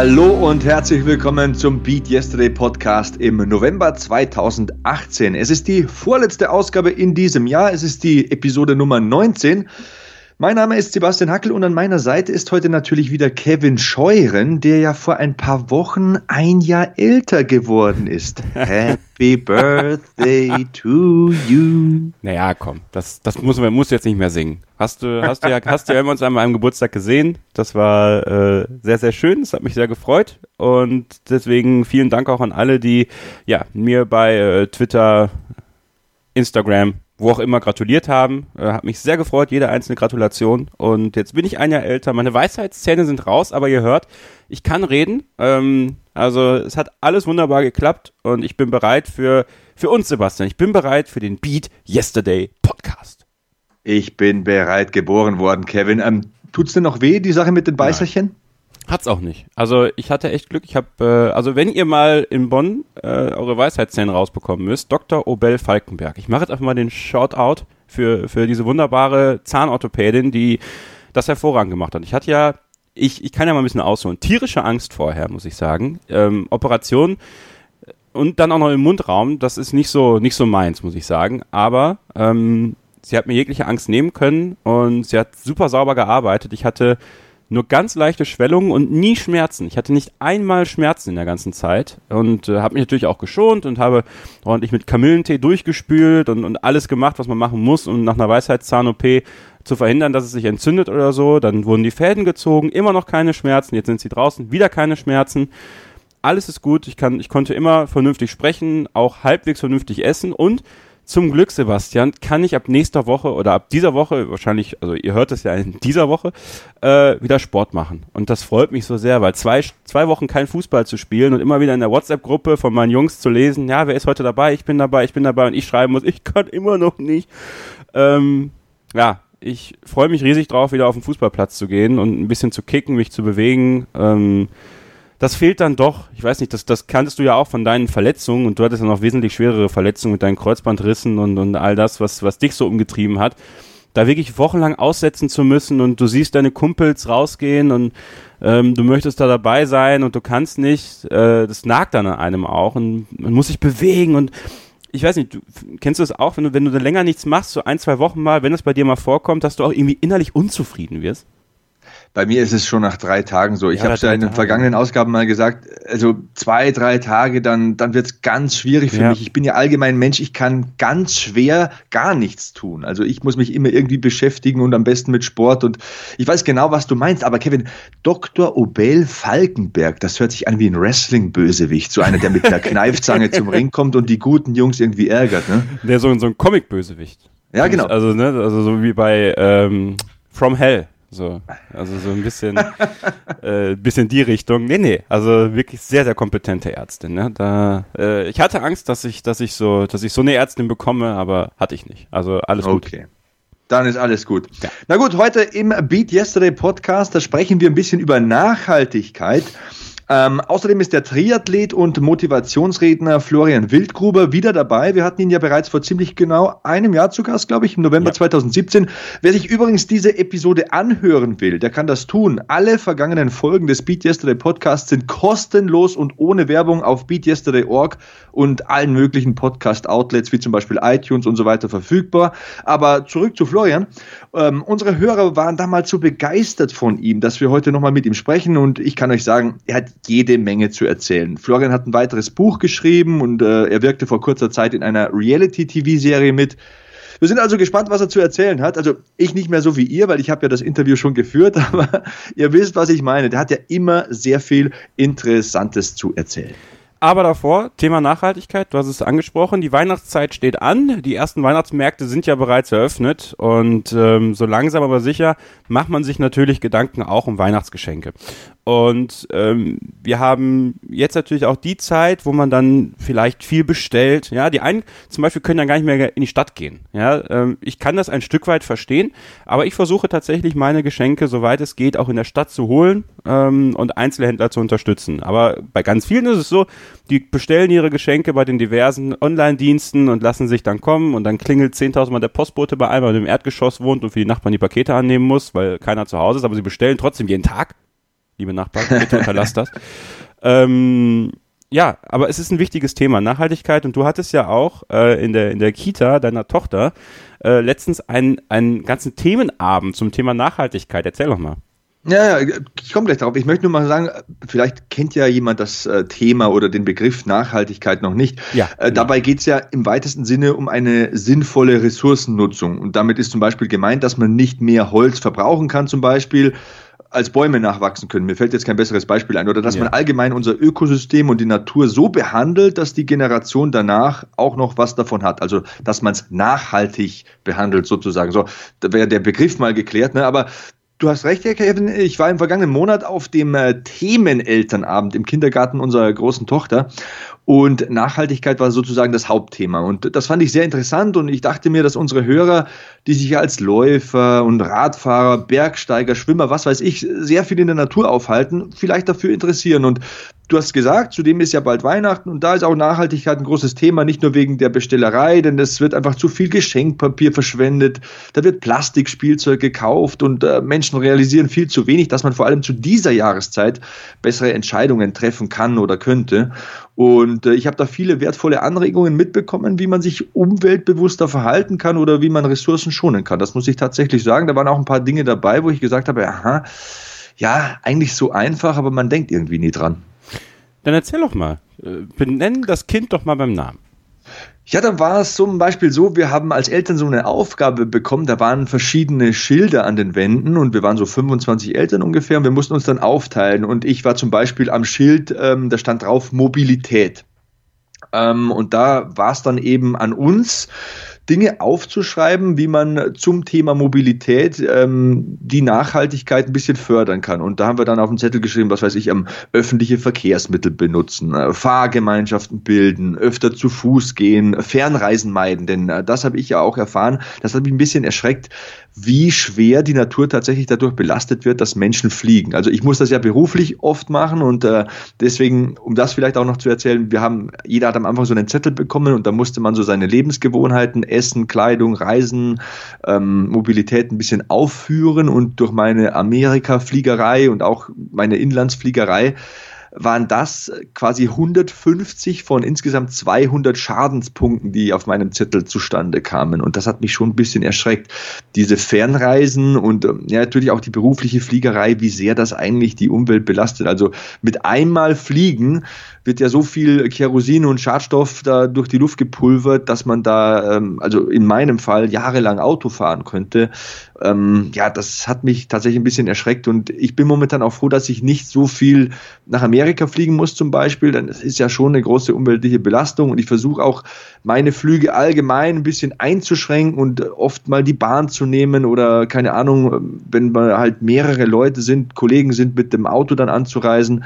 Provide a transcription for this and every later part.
Hallo und herzlich willkommen zum Beat Yesterday Podcast im November 2018. Es ist die vorletzte Ausgabe in diesem Jahr. Es ist die Episode Nummer 19. Mein Name ist Sebastian Hackel und an meiner Seite ist heute natürlich wieder Kevin Scheuren, der ja vor ein paar Wochen ein Jahr älter geworden ist. Happy Birthday to you. Naja, komm, das, das muss man muss jetzt nicht mehr singen. Hast du, hast du ja, hast du ja uns an meinem Geburtstag gesehen. Das war äh, sehr, sehr schön. Das hat mich sehr gefreut. Und deswegen vielen Dank auch an alle, die ja mir bei äh, Twitter, Instagram, wo auch immer gratuliert haben. Äh, hat mich sehr gefreut, jede einzelne Gratulation. Und jetzt bin ich ein Jahr älter. Meine Weisheitszähne sind raus, aber ihr hört, ich kann reden. Ähm, also es hat alles wunderbar geklappt und ich bin bereit für, für uns, Sebastian. Ich bin bereit für den Beat Yesterday Podcast. Ich bin bereit geboren worden, Kevin. Ähm, tut's denn noch weh, die Sache mit den Beißerchen? Hat's auch nicht. Also ich hatte echt Glück. Ich habe, äh, also wenn ihr mal in Bonn äh, eure Weisheitszähne rausbekommen müsst, Dr. Obel Falkenberg. Ich mache jetzt einfach mal den Shoutout für für diese wunderbare Zahnorthopädin, die das hervorragend gemacht hat. Ich hatte ja, ich ich kann ja mal ein bisschen ausholen. Tierische Angst vorher, muss ich sagen. Ähm, Operation und dann auch noch im Mundraum. Das ist nicht so nicht so meins, muss ich sagen. Aber ähm, sie hat mir jegliche Angst nehmen können und sie hat super sauber gearbeitet. Ich hatte nur ganz leichte Schwellungen und nie Schmerzen. Ich hatte nicht einmal Schmerzen in der ganzen Zeit und äh, habe mich natürlich auch geschont und habe ordentlich mit Kamillentee durchgespült und, und alles gemacht, was man machen muss, um nach einer Weisheitszahn-OP zu verhindern, dass es sich entzündet oder so. Dann wurden die Fäden gezogen, immer noch keine Schmerzen. Jetzt sind sie draußen, wieder keine Schmerzen. Alles ist gut. Ich kann, ich konnte immer vernünftig sprechen, auch halbwegs vernünftig essen und zum Glück, Sebastian, kann ich ab nächster Woche oder ab dieser Woche, wahrscheinlich, also ihr hört es ja in dieser Woche, äh, wieder Sport machen. Und das freut mich so sehr, weil zwei, zwei Wochen kein Fußball zu spielen und immer wieder in der WhatsApp-Gruppe von meinen Jungs zu lesen, ja, wer ist heute dabei? Ich bin dabei, ich bin dabei und ich schreiben muss, ich kann immer noch nicht. Ähm, ja, ich freue mich riesig drauf, wieder auf den Fußballplatz zu gehen und ein bisschen zu kicken, mich zu bewegen. Ähm, das fehlt dann doch. Ich weiß nicht, das, das kanntest du ja auch von deinen Verletzungen und du hattest ja noch wesentlich schwerere Verletzungen mit deinen Kreuzbandrissen und, und all das, was, was dich so umgetrieben hat. Da wirklich wochenlang aussetzen zu müssen und du siehst deine Kumpels rausgehen und ähm, du möchtest da dabei sein und du kannst nicht, äh, das nagt dann an einem auch und man muss sich bewegen und ich weiß nicht, du, kennst du das auch, wenn du, wenn du dann länger nichts machst, so ein, zwei Wochen mal, wenn das bei dir mal vorkommt, dass du auch irgendwie innerlich unzufrieden wirst? Bei mir ist es schon nach drei Tagen so. Ich ja, habe es ja in den vergangenen Ausgaben mal gesagt, also zwei, drei Tage, dann, dann wird es ganz schwierig für ja. mich. Ich bin ja allgemein Mensch, ich kann ganz schwer gar nichts tun. Also ich muss mich immer irgendwie beschäftigen und am besten mit Sport. Und ich weiß genau, was du meinst. Aber Kevin, Dr. Obel Falkenberg, das hört sich an wie ein Wrestling-Bösewicht. So einer, der mit einer Kneifzange zum Ring kommt und die guten Jungs irgendwie ärgert. Ne? Der so, so ein Comic-Bösewicht. Ja, genau. Also, ne, also so wie bei ähm, From Hell. So, also so ein bisschen, äh, bisschen die Richtung. Nee, nee, also wirklich sehr, sehr kompetente Ärztin. Ne? Da, äh, ich hatte Angst, dass ich, dass ich so, dass ich so eine Ärztin bekomme, aber hatte ich nicht. Also alles gut. Okay. Dann ist alles gut. Ja. Na gut, heute im Beat Yesterday Podcast, da sprechen wir ein bisschen über Nachhaltigkeit. Ähm, außerdem ist der Triathlet und Motivationsredner Florian Wildgruber wieder dabei. Wir hatten ihn ja bereits vor ziemlich genau einem Jahr zu Gast, glaube ich, im November ja. 2017. Wer sich übrigens diese Episode anhören will, der kann das tun. Alle vergangenen Folgen des Beat Yesterday Podcasts sind kostenlos und ohne Werbung auf beatyesterday.org und allen möglichen Podcast-Outlets wie zum Beispiel iTunes und so weiter verfügbar. Aber zurück zu Florian. Ähm, unsere Hörer waren damals so begeistert von ihm, dass wir heute nochmal mit ihm sprechen und ich kann euch sagen, er hat jede Menge zu erzählen. Florian hat ein weiteres Buch geschrieben und äh, er wirkte vor kurzer Zeit in einer Reality-TV-Serie mit. Wir sind also gespannt, was er zu erzählen hat. Also ich nicht mehr so wie ihr, weil ich habe ja das Interview schon geführt, aber ihr wisst, was ich meine. Der hat ja immer sehr viel Interessantes zu erzählen. Aber davor, Thema Nachhaltigkeit, du hast es angesprochen, die Weihnachtszeit steht an, die ersten Weihnachtsmärkte sind ja bereits eröffnet und ähm, so langsam aber sicher macht man sich natürlich Gedanken auch um Weihnachtsgeschenke. Und ähm, wir haben jetzt natürlich auch die Zeit, wo man dann vielleicht viel bestellt. Ja, die einen zum Beispiel können dann gar nicht mehr in die Stadt gehen. Ja, ähm, ich kann das ein Stück weit verstehen, aber ich versuche tatsächlich meine Geschenke, soweit es geht, auch in der Stadt zu holen ähm, und Einzelhändler zu unterstützen. Aber bei ganz vielen ist es so, die bestellen ihre Geschenke bei den diversen Online-Diensten und lassen sich dann kommen und dann klingelt 10.000 Mal der Postbote bei einem, der im Erdgeschoss wohnt und für die Nachbarn die Pakete annehmen muss, weil keiner zu Hause ist, aber sie bestellen trotzdem jeden Tag liebe Nachbarn, bitte unterlasst das. Ähm, ja, aber es ist ein wichtiges Thema, Nachhaltigkeit. Und du hattest ja auch äh, in, der, in der Kita deiner Tochter äh, letztens einen, einen ganzen Themenabend zum Thema Nachhaltigkeit. Erzähl doch mal. Ja, ich komme gleich darauf. Ich möchte nur mal sagen, vielleicht kennt ja jemand das äh, Thema oder den Begriff Nachhaltigkeit noch nicht. Ja, äh, dabei geht es ja im weitesten Sinne um eine sinnvolle Ressourcennutzung. Und damit ist zum Beispiel gemeint, dass man nicht mehr Holz verbrauchen kann, zum Beispiel als Bäume nachwachsen können. Mir fällt jetzt kein besseres Beispiel ein. Oder dass ja. man allgemein unser Ökosystem und die Natur so behandelt, dass die Generation danach auch noch was davon hat. Also, dass man es nachhaltig behandelt, sozusagen. So, da wäre der Begriff mal geklärt. Ne? Aber Du hast recht, Herr Kevin. Ich war im vergangenen Monat auf dem äh, Themenelternabend im Kindergarten unserer großen Tochter und Nachhaltigkeit war sozusagen das Hauptthema. Und das fand ich sehr interessant und ich dachte mir, dass unsere Hörer, die sich als Läufer und Radfahrer, Bergsteiger, Schwimmer, was weiß ich, sehr viel in der Natur aufhalten, vielleicht dafür interessieren. Und Du hast gesagt, zudem ist ja bald Weihnachten und da ist auch Nachhaltigkeit ein großes Thema, nicht nur wegen der Bestellerei, denn es wird einfach zu viel Geschenkpapier verschwendet, da wird Plastikspielzeug gekauft und äh, Menschen realisieren viel zu wenig, dass man vor allem zu dieser Jahreszeit bessere Entscheidungen treffen kann oder könnte. Und äh, ich habe da viele wertvolle Anregungen mitbekommen, wie man sich umweltbewusster verhalten kann oder wie man Ressourcen schonen kann. Das muss ich tatsächlich sagen. Da waren auch ein paar Dinge dabei, wo ich gesagt habe, aha, ja, eigentlich so einfach, aber man denkt irgendwie nie dran. Dann erzähl doch mal. Äh, benennen das Kind doch mal beim Namen. Ja, dann war es zum Beispiel so, wir haben als Eltern so eine Aufgabe bekommen, da waren verschiedene Schilder an den Wänden und wir waren so 25 Eltern ungefähr und wir mussten uns dann aufteilen und ich war zum Beispiel am Schild, ähm, da stand drauf Mobilität. Ähm, und da war es dann eben an uns, Dinge aufzuschreiben, wie man zum Thema Mobilität ähm, die Nachhaltigkeit ein bisschen fördern kann. Und da haben wir dann auf den Zettel geschrieben, was weiß ich, ähm, öffentliche Verkehrsmittel benutzen, äh, Fahrgemeinschaften bilden, öfter zu Fuß gehen, Fernreisen meiden. Denn äh, das habe ich ja auch erfahren. Das hat mich ein bisschen erschreckt, wie schwer die Natur tatsächlich dadurch belastet wird, dass Menschen fliegen. Also ich muss das ja beruflich oft machen und äh, deswegen, um das vielleicht auch noch zu erzählen, wir haben, jeder hat am Anfang so einen Zettel bekommen und da musste man so seine Lebensgewohnheiten, Essen, Kleidung, Reisen, ähm, Mobilität ein bisschen aufführen und durch meine Amerika-Fliegerei und auch meine Inlandsfliegerei waren das quasi 150 von insgesamt 200 Schadenspunkten, die auf meinem Zettel zustande kamen. Und das hat mich schon ein bisschen erschreckt. Diese Fernreisen und ähm, ja, natürlich auch die berufliche Fliegerei, wie sehr das eigentlich die Umwelt belastet. Also mit einmal fliegen wird ja so viel Kerosin und Schadstoff da durch die Luft gepulvert, dass man da, ähm, also in meinem Fall, jahrelang Auto fahren könnte. Ähm, ja, das hat mich tatsächlich ein bisschen erschreckt und ich bin momentan auch froh, dass ich nicht so viel nach Amerika fliegen muss zum Beispiel, denn es ist ja schon eine große umweltliche Belastung und ich versuche auch meine Flüge allgemein ein bisschen einzuschränken und oft mal die Bahn zu nehmen oder keine Ahnung, wenn man halt mehrere Leute sind, Kollegen sind, mit dem Auto dann anzureisen.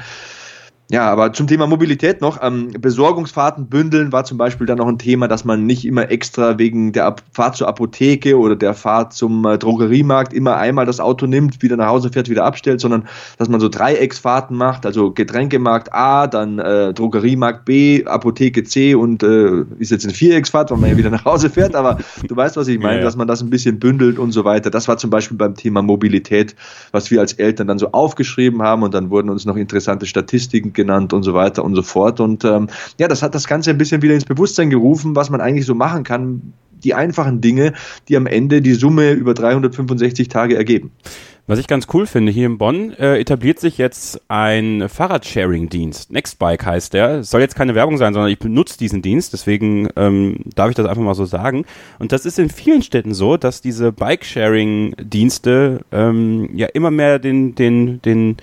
Ja, aber zum Thema Mobilität noch. Ähm, Besorgungsfahrten bündeln war zum Beispiel dann noch ein Thema, dass man nicht immer extra wegen der Ab Fahrt zur Apotheke oder der Fahrt zum äh, Drogeriemarkt immer einmal das Auto nimmt, wieder nach Hause fährt, wieder abstellt, sondern dass man so Dreiecksfahrten macht, also Getränkemarkt A, dann äh, Drogeriemarkt B, Apotheke C und äh, ist jetzt eine Vierecksfahrt, weil man ja wieder nach Hause fährt, aber du weißt, was ich meine, ja, ja. dass man das ein bisschen bündelt und so weiter. Das war zum Beispiel beim Thema Mobilität, was wir als Eltern dann so aufgeschrieben haben und dann wurden uns noch interessante Statistiken genannt und so weiter und so fort. Und ähm, ja, das hat das Ganze ein bisschen wieder ins Bewusstsein gerufen, was man eigentlich so machen kann. Die einfachen Dinge, die am Ende die Summe über 365 Tage ergeben. Was ich ganz cool finde, hier in Bonn äh, etabliert sich jetzt ein Fahrradsharing-Dienst. Nextbike heißt der. Es soll jetzt keine Werbung sein, sondern ich benutze diesen Dienst, deswegen ähm, darf ich das einfach mal so sagen. Und das ist in vielen Städten so, dass diese Bike-Sharing-Dienste ähm, ja immer mehr den, den, den den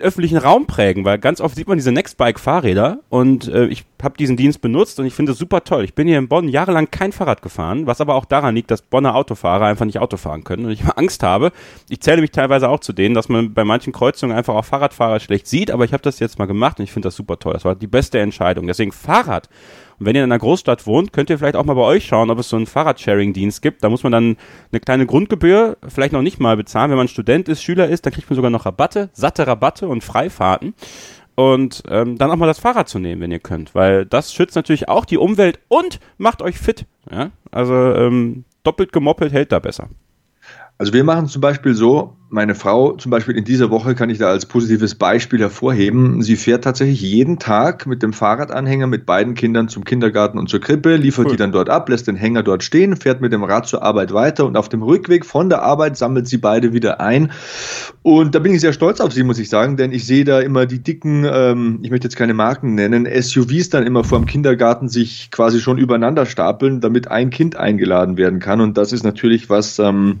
öffentlichen Raum prägen, weil ganz oft sieht man diese Nextbike-Fahrräder und äh, ich habe diesen Dienst benutzt und ich finde es super toll. Ich bin hier in Bonn jahrelang kein Fahrrad gefahren, was aber auch daran liegt, dass Bonner Autofahrer einfach nicht Auto fahren können und ich Angst habe. Ich zähle mich teilweise auch zu denen, dass man bei manchen Kreuzungen einfach auch Fahrradfahrer schlecht sieht, aber ich habe das jetzt mal gemacht und ich finde das super toll. Das war die beste Entscheidung. Deswegen Fahrrad und wenn ihr in einer Großstadt wohnt, könnt ihr vielleicht auch mal bei euch schauen, ob es so einen Fahrradsharing-Dienst gibt. Da muss man dann eine kleine Grundgebühr vielleicht noch nicht mal bezahlen. Wenn man Student ist, Schüler ist, dann kriegt man sogar noch Rabatte, satte Rabatte und Freifahrten. Und ähm, dann auch mal das Fahrrad zu nehmen, wenn ihr könnt, weil das schützt natürlich auch die Umwelt und macht euch fit. Ja? Also ähm, doppelt gemoppelt hält da besser. Also wir machen zum Beispiel so, meine Frau zum Beispiel in dieser Woche kann ich da als positives Beispiel hervorheben. Sie fährt tatsächlich jeden Tag mit dem Fahrradanhänger mit beiden Kindern zum Kindergarten und zur Krippe, liefert cool. die dann dort ab, lässt den Hänger dort stehen, fährt mit dem Rad zur Arbeit weiter und auf dem Rückweg von der Arbeit sammelt sie beide wieder ein. Und da bin ich sehr stolz auf sie, muss ich sagen, denn ich sehe da immer die dicken, ähm, ich möchte jetzt keine Marken nennen, SUVs dann immer vor dem Kindergarten sich quasi schon übereinander stapeln, damit ein Kind eingeladen werden kann. Und das ist natürlich was, ähm,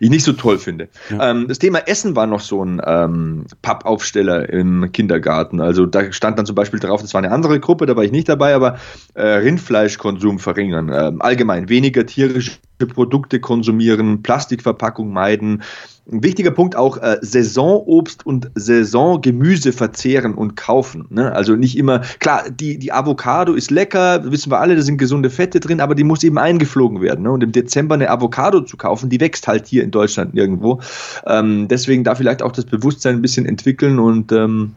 ich nicht so toll finde. Ja. Ähm, das Thema Essen war noch so ein ähm, Pappaufsteller im Kindergarten. Also da stand dann zum Beispiel drauf, das war eine andere Gruppe, da war ich nicht dabei, aber äh, Rindfleischkonsum verringern. Ähm, allgemein weniger tierische Produkte konsumieren, Plastikverpackung meiden, ein wichtiger Punkt auch äh, Saisonobst und Saisongemüse verzehren und kaufen. Ne? Also nicht immer, klar, die, die Avocado ist lecker, wissen wir alle, da sind gesunde Fette drin, aber die muss eben eingeflogen werden. Ne? Und im Dezember eine Avocado zu kaufen, die wächst halt hier in Deutschland nirgendwo. Ähm, deswegen da vielleicht auch das Bewusstsein ein bisschen entwickeln und ähm,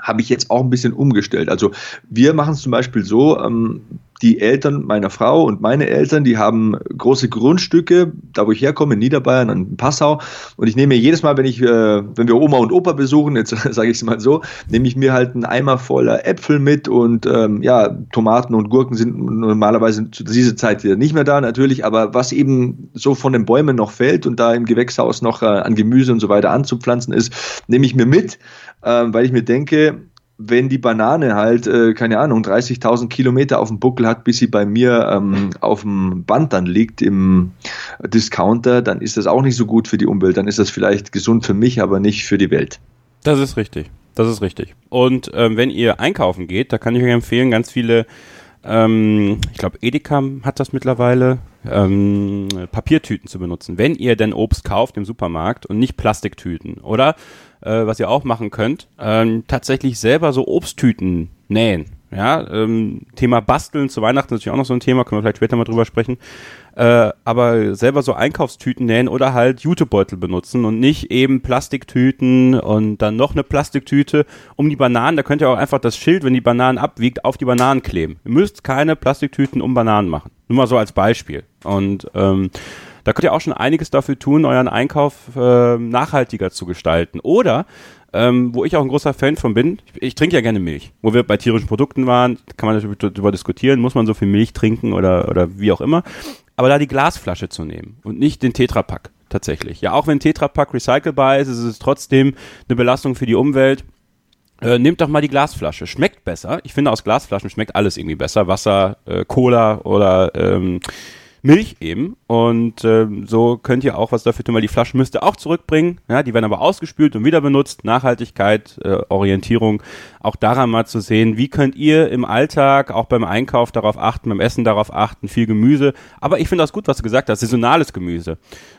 habe ich jetzt auch ein bisschen umgestellt. Also wir machen es zum Beispiel so, ähm, die Eltern meiner Frau und meine Eltern, die haben große Grundstücke, da wo ich herkomme, in Niederbayern, in Passau. Und ich nehme mir jedes Mal, wenn ich, äh, wenn wir Oma und Opa besuchen, jetzt sage ich es mal so, nehme ich mir halt einen Eimer voller Äpfel mit und ähm, ja, Tomaten und Gurken sind normalerweise zu dieser Zeit nicht mehr da natürlich, aber was eben so von den Bäumen noch fällt und da im Gewächshaus noch äh, an Gemüse und so weiter anzupflanzen ist, nehme ich mir mit, äh, weil ich mir denke, wenn die Banane halt, äh, keine Ahnung, 30.000 Kilometer auf dem Buckel hat, bis sie bei mir ähm, auf dem Band dann liegt im Discounter, dann ist das auch nicht so gut für die Umwelt. Dann ist das vielleicht gesund für mich, aber nicht für die Welt. Das ist richtig. Das ist richtig. Und ähm, wenn ihr einkaufen geht, da kann ich euch empfehlen, ganz viele, ähm, ich glaube, Edeka hat das mittlerweile, ähm, Papiertüten zu benutzen. Wenn ihr denn Obst kauft im Supermarkt und nicht Plastiktüten. Oder äh, was ihr auch machen könnt, ähm, tatsächlich selber so Obsttüten nähen. Ja, ähm, Thema Basteln zu Weihnachten ist natürlich auch noch so ein Thema, können wir vielleicht später mal drüber sprechen. Äh, aber selber so Einkaufstüten nähen oder halt Jutebeutel benutzen und nicht eben Plastiktüten und dann noch eine Plastiktüte um die Bananen. Da könnt ihr auch einfach das Schild, wenn die Bananen abwiegt, auf die Bananen kleben. Ihr müsst keine Plastiktüten um Bananen machen. Nur mal so als Beispiel. Und ähm, da könnt ihr auch schon einiges dafür tun, euren Einkauf äh, nachhaltiger zu gestalten. Oder ähm, wo ich auch ein großer Fan von bin, ich, ich, trinke ja gerne Milch. Wo wir bei tierischen Produkten waren, kann man natürlich darüber diskutieren, muss man so viel Milch trinken oder, oder wie auch immer. Aber da die Glasflasche zu nehmen und nicht den Tetrapack tatsächlich. Ja, auch wenn Tetrapack recycelbar ist, ist es trotzdem eine Belastung für die Umwelt. Äh, nehmt doch mal die Glasflasche. Schmeckt besser. Ich finde, aus Glasflaschen schmeckt alles irgendwie besser. Wasser, äh, Cola oder ähm, Milch eben. Und ähm, so könnt ihr auch was dafür tun, weil die Flaschen müsst ihr auch zurückbringen. Ja, die werden aber ausgespült und wieder benutzt. Nachhaltigkeit, äh, Orientierung, auch daran mal zu sehen, wie könnt ihr im Alltag, auch beim Einkauf darauf achten, beim Essen darauf achten, viel Gemüse. Aber ich finde das gut, was du gesagt hast, saisonales Gemüse.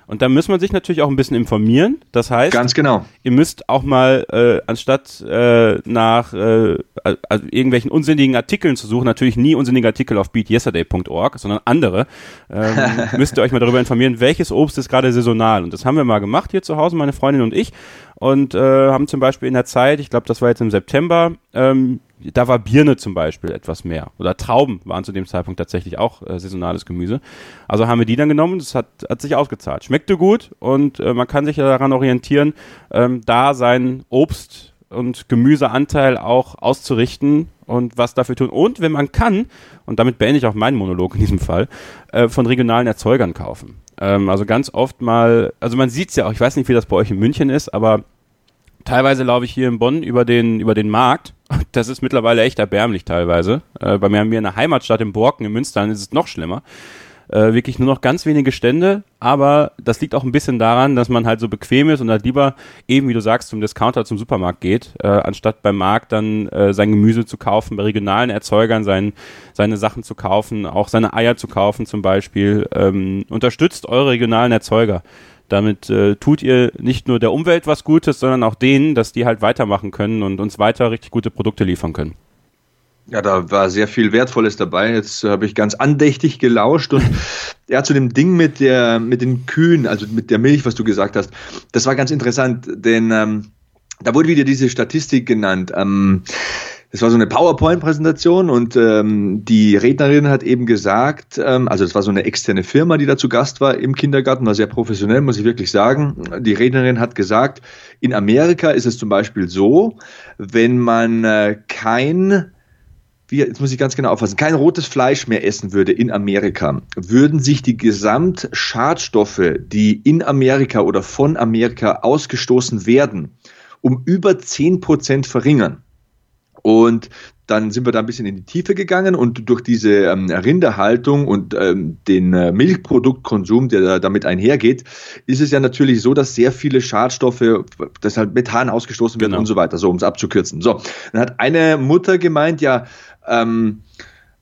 Und da muss man sich natürlich auch ein bisschen informieren. Das heißt, ganz genau. Ihr müsst auch mal äh, anstatt äh, nach äh, also irgendwelchen unsinnigen Artikeln zu suchen, natürlich nie unsinnige Artikel auf beatyesterday.org, sondern andere, ähm, müsst ihr euch mal darüber informieren, welches Obst ist gerade saisonal. Und das haben wir mal gemacht hier zu Hause, meine Freundin und ich und äh, haben zum Beispiel in der Zeit, ich glaube, das war jetzt im September, ähm, da war Birne zum Beispiel etwas mehr. Oder Trauben waren zu dem Zeitpunkt tatsächlich auch äh, saisonales Gemüse. Also haben wir die dann genommen, das hat, hat sich ausgezahlt. Schmeckte gut und äh, man kann sich ja daran orientieren, ähm, da sein Obst und Gemüseanteil auch auszurichten und was dafür tun. Und wenn man kann, und damit beende ich auch meinen Monolog in diesem Fall, äh, von regionalen Erzeugern kaufen. Ähm, also ganz oft mal, also man sieht es ja auch, ich weiß nicht, wie das bei euch in München ist, aber teilweise laufe ich hier in Bonn über den, über den Markt. Das ist mittlerweile echt erbärmlich teilweise. Äh, bei mir haben wir in der Heimatstadt in Borken in Münster ist es noch schlimmer äh, wirklich nur noch ganz wenige Stände, aber das liegt auch ein bisschen daran, dass man halt so bequem ist und halt lieber eben, wie du sagst, zum Discounter, zum Supermarkt geht, äh, anstatt beim Markt dann äh, sein Gemüse zu kaufen, bei regionalen Erzeugern sein, seine Sachen zu kaufen, auch seine Eier zu kaufen zum Beispiel. Ähm, unterstützt eure regionalen Erzeuger. Damit äh, tut ihr nicht nur der Umwelt was Gutes, sondern auch denen, dass die halt weitermachen können und uns weiter richtig gute Produkte liefern können. Ja, da war sehr viel Wertvolles dabei. Jetzt habe ich ganz andächtig gelauscht und ja, zu dem Ding mit der, mit den Kühen, also mit der Milch, was du gesagt hast, das war ganz interessant, denn ähm, da wurde wieder diese Statistik genannt. Ähm, es war so eine PowerPoint-Präsentation und ähm, die Rednerin hat eben gesagt, ähm, also es war so eine externe Firma, die da zu Gast war im Kindergarten, war sehr professionell, muss ich wirklich sagen. Die Rednerin hat gesagt, in Amerika ist es zum Beispiel so, wenn man äh, kein wie, jetzt muss ich ganz genau aufpassen, kein rotes Fleisch mehr essen würde in Amerika, würden sich die Gesamtschadstoffe, die in Amerika oder von Amerika ausgestoßen werden, um über 10 Prozent verringern. Und dann sind wir da ein bisschen in die Tiefe gegangen und durch diese ähm, Rinderhaltung und ähm, den äh, Milchproduktkonsum, der da damit einhergeht, ist es ja natürlich so, dass sehr viele Schadstoffe, dass halt Methan ausgestoßen wird genau. und so weiter, so um es abzukürzen. So, dann hat eine Mutter gemeint, ja, ähm,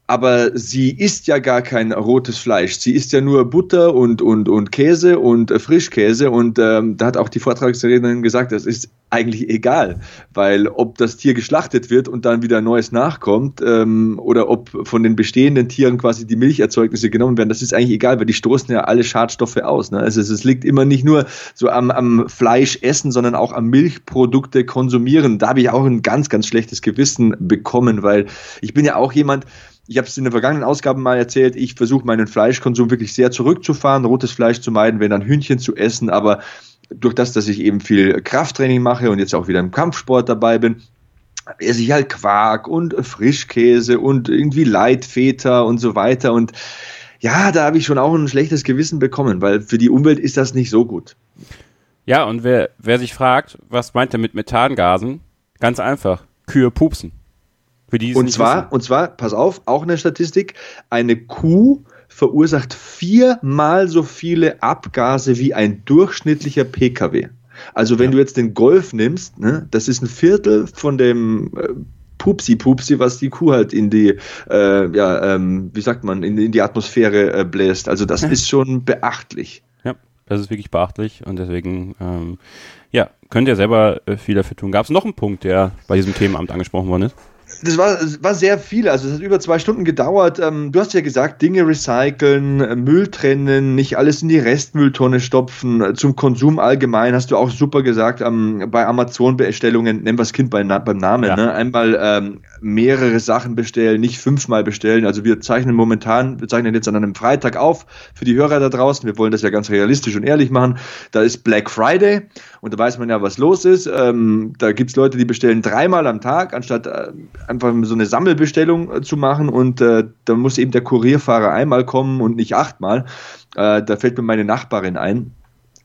aber sie isst ja gar kein rotes Fleisch. Sie isst ja nur Butter und, und, und Käse und äh, Frischkäse. Und ähm, da hat auch die Vortragsrednerin gesagt, das ist eigentlich egal, weil ob das Tier geschlachtet wird und dann wieder Neues nachkommt ähm, oder ob von den bestehenden Tieren quasi die Milcherzeugnisse genommen werden, das ist eigentlich egal, weil die stoßen ja alle Schadstoffe aus. Ne? Also es liegt immer nicht nur so am, am Fleisch essen, sondern auch am Milchprodukte konsumieren. Da habe ich auch ein ganz, ganz schlechtes Gewissen bekommen, weil ich bin ja auch jemand, ich habe es in den vergangenen Ausgaben mal erzählt, ich versuche meinen Fleischkonsum wirklich sehr zurückzufahren, rotes Fleisch zu meiden, wenn dann Hühnchen zu essen, aber durch das, dass ich eben viel Krafttraining mache und jetzt auch wieder im Kampfsport dabei bin, esse ich halt Quark und Frischkäse und irgendwie Leitfeta und so weiter und ja, da habe ich schon auch ein schlechtes Gewissen bekommen, weil für die Umwelt ist das nicht so gut. Ja, und wer, wer sich fragt, was meint er mit Methangasen? Ganz einfach, Kühe pupsen. Und zwar, wissen. und zwar, pass auf, auch eine Statistik, eine Kuh verursacht viermal so viele Abgase wie ein durchschnittlicher Pkw. Also wenn ja. du jetzt den Golf nimmst, ne, das ist ein Viertel von dem äh, Pupsi Pupsi, was die Kuh halt in die, äh, ja, ähm, wie sagt man, in, in die Atmosphäre äh, bläst. Also das ja. ist schon beachtlich. Ja, das ist wirklich beachtlich und deswegen, ähm, ja, könnt ihr selber äh, viel dafür tun. Gab es noch einen Punkt, der bei diesem Themenamt angesprochen worden ist? Das war, das war sehr viel, also es hat über zwei Stunden gedauert. Ähm, du hast ja gesagt, Dinge recyceln, Müll trennen, nicht alles in die Restmülltonne stopfen. Zum Konsum allgemein hast du auch super gesagt, ähm, bei Amazon-Bestellungen, nennen wir das Kind bei, beim Namen, ja. ne? einmal ähm, mehrere Sachen bestellen, nicht fünfmal bestellen. Also wir zeichnen momentan, wir zeichnen jetzt an einem Freitag auf für die Hörer da draußen. Wir wollen das ja ganz realistisch und ehrlich machen. Da ist Black Friday und da weiß man ja, was los ist. Ähm, da gibt es Leute, die bestellen dreimal am Tag, anstatt äh, einfach so eine Sammelbestellung äh, zu machen und äh, da muss eben der Kurierfahrer einmal kommen und nicht achtmal. Äh, da fällt mir meine Nachbarin ein.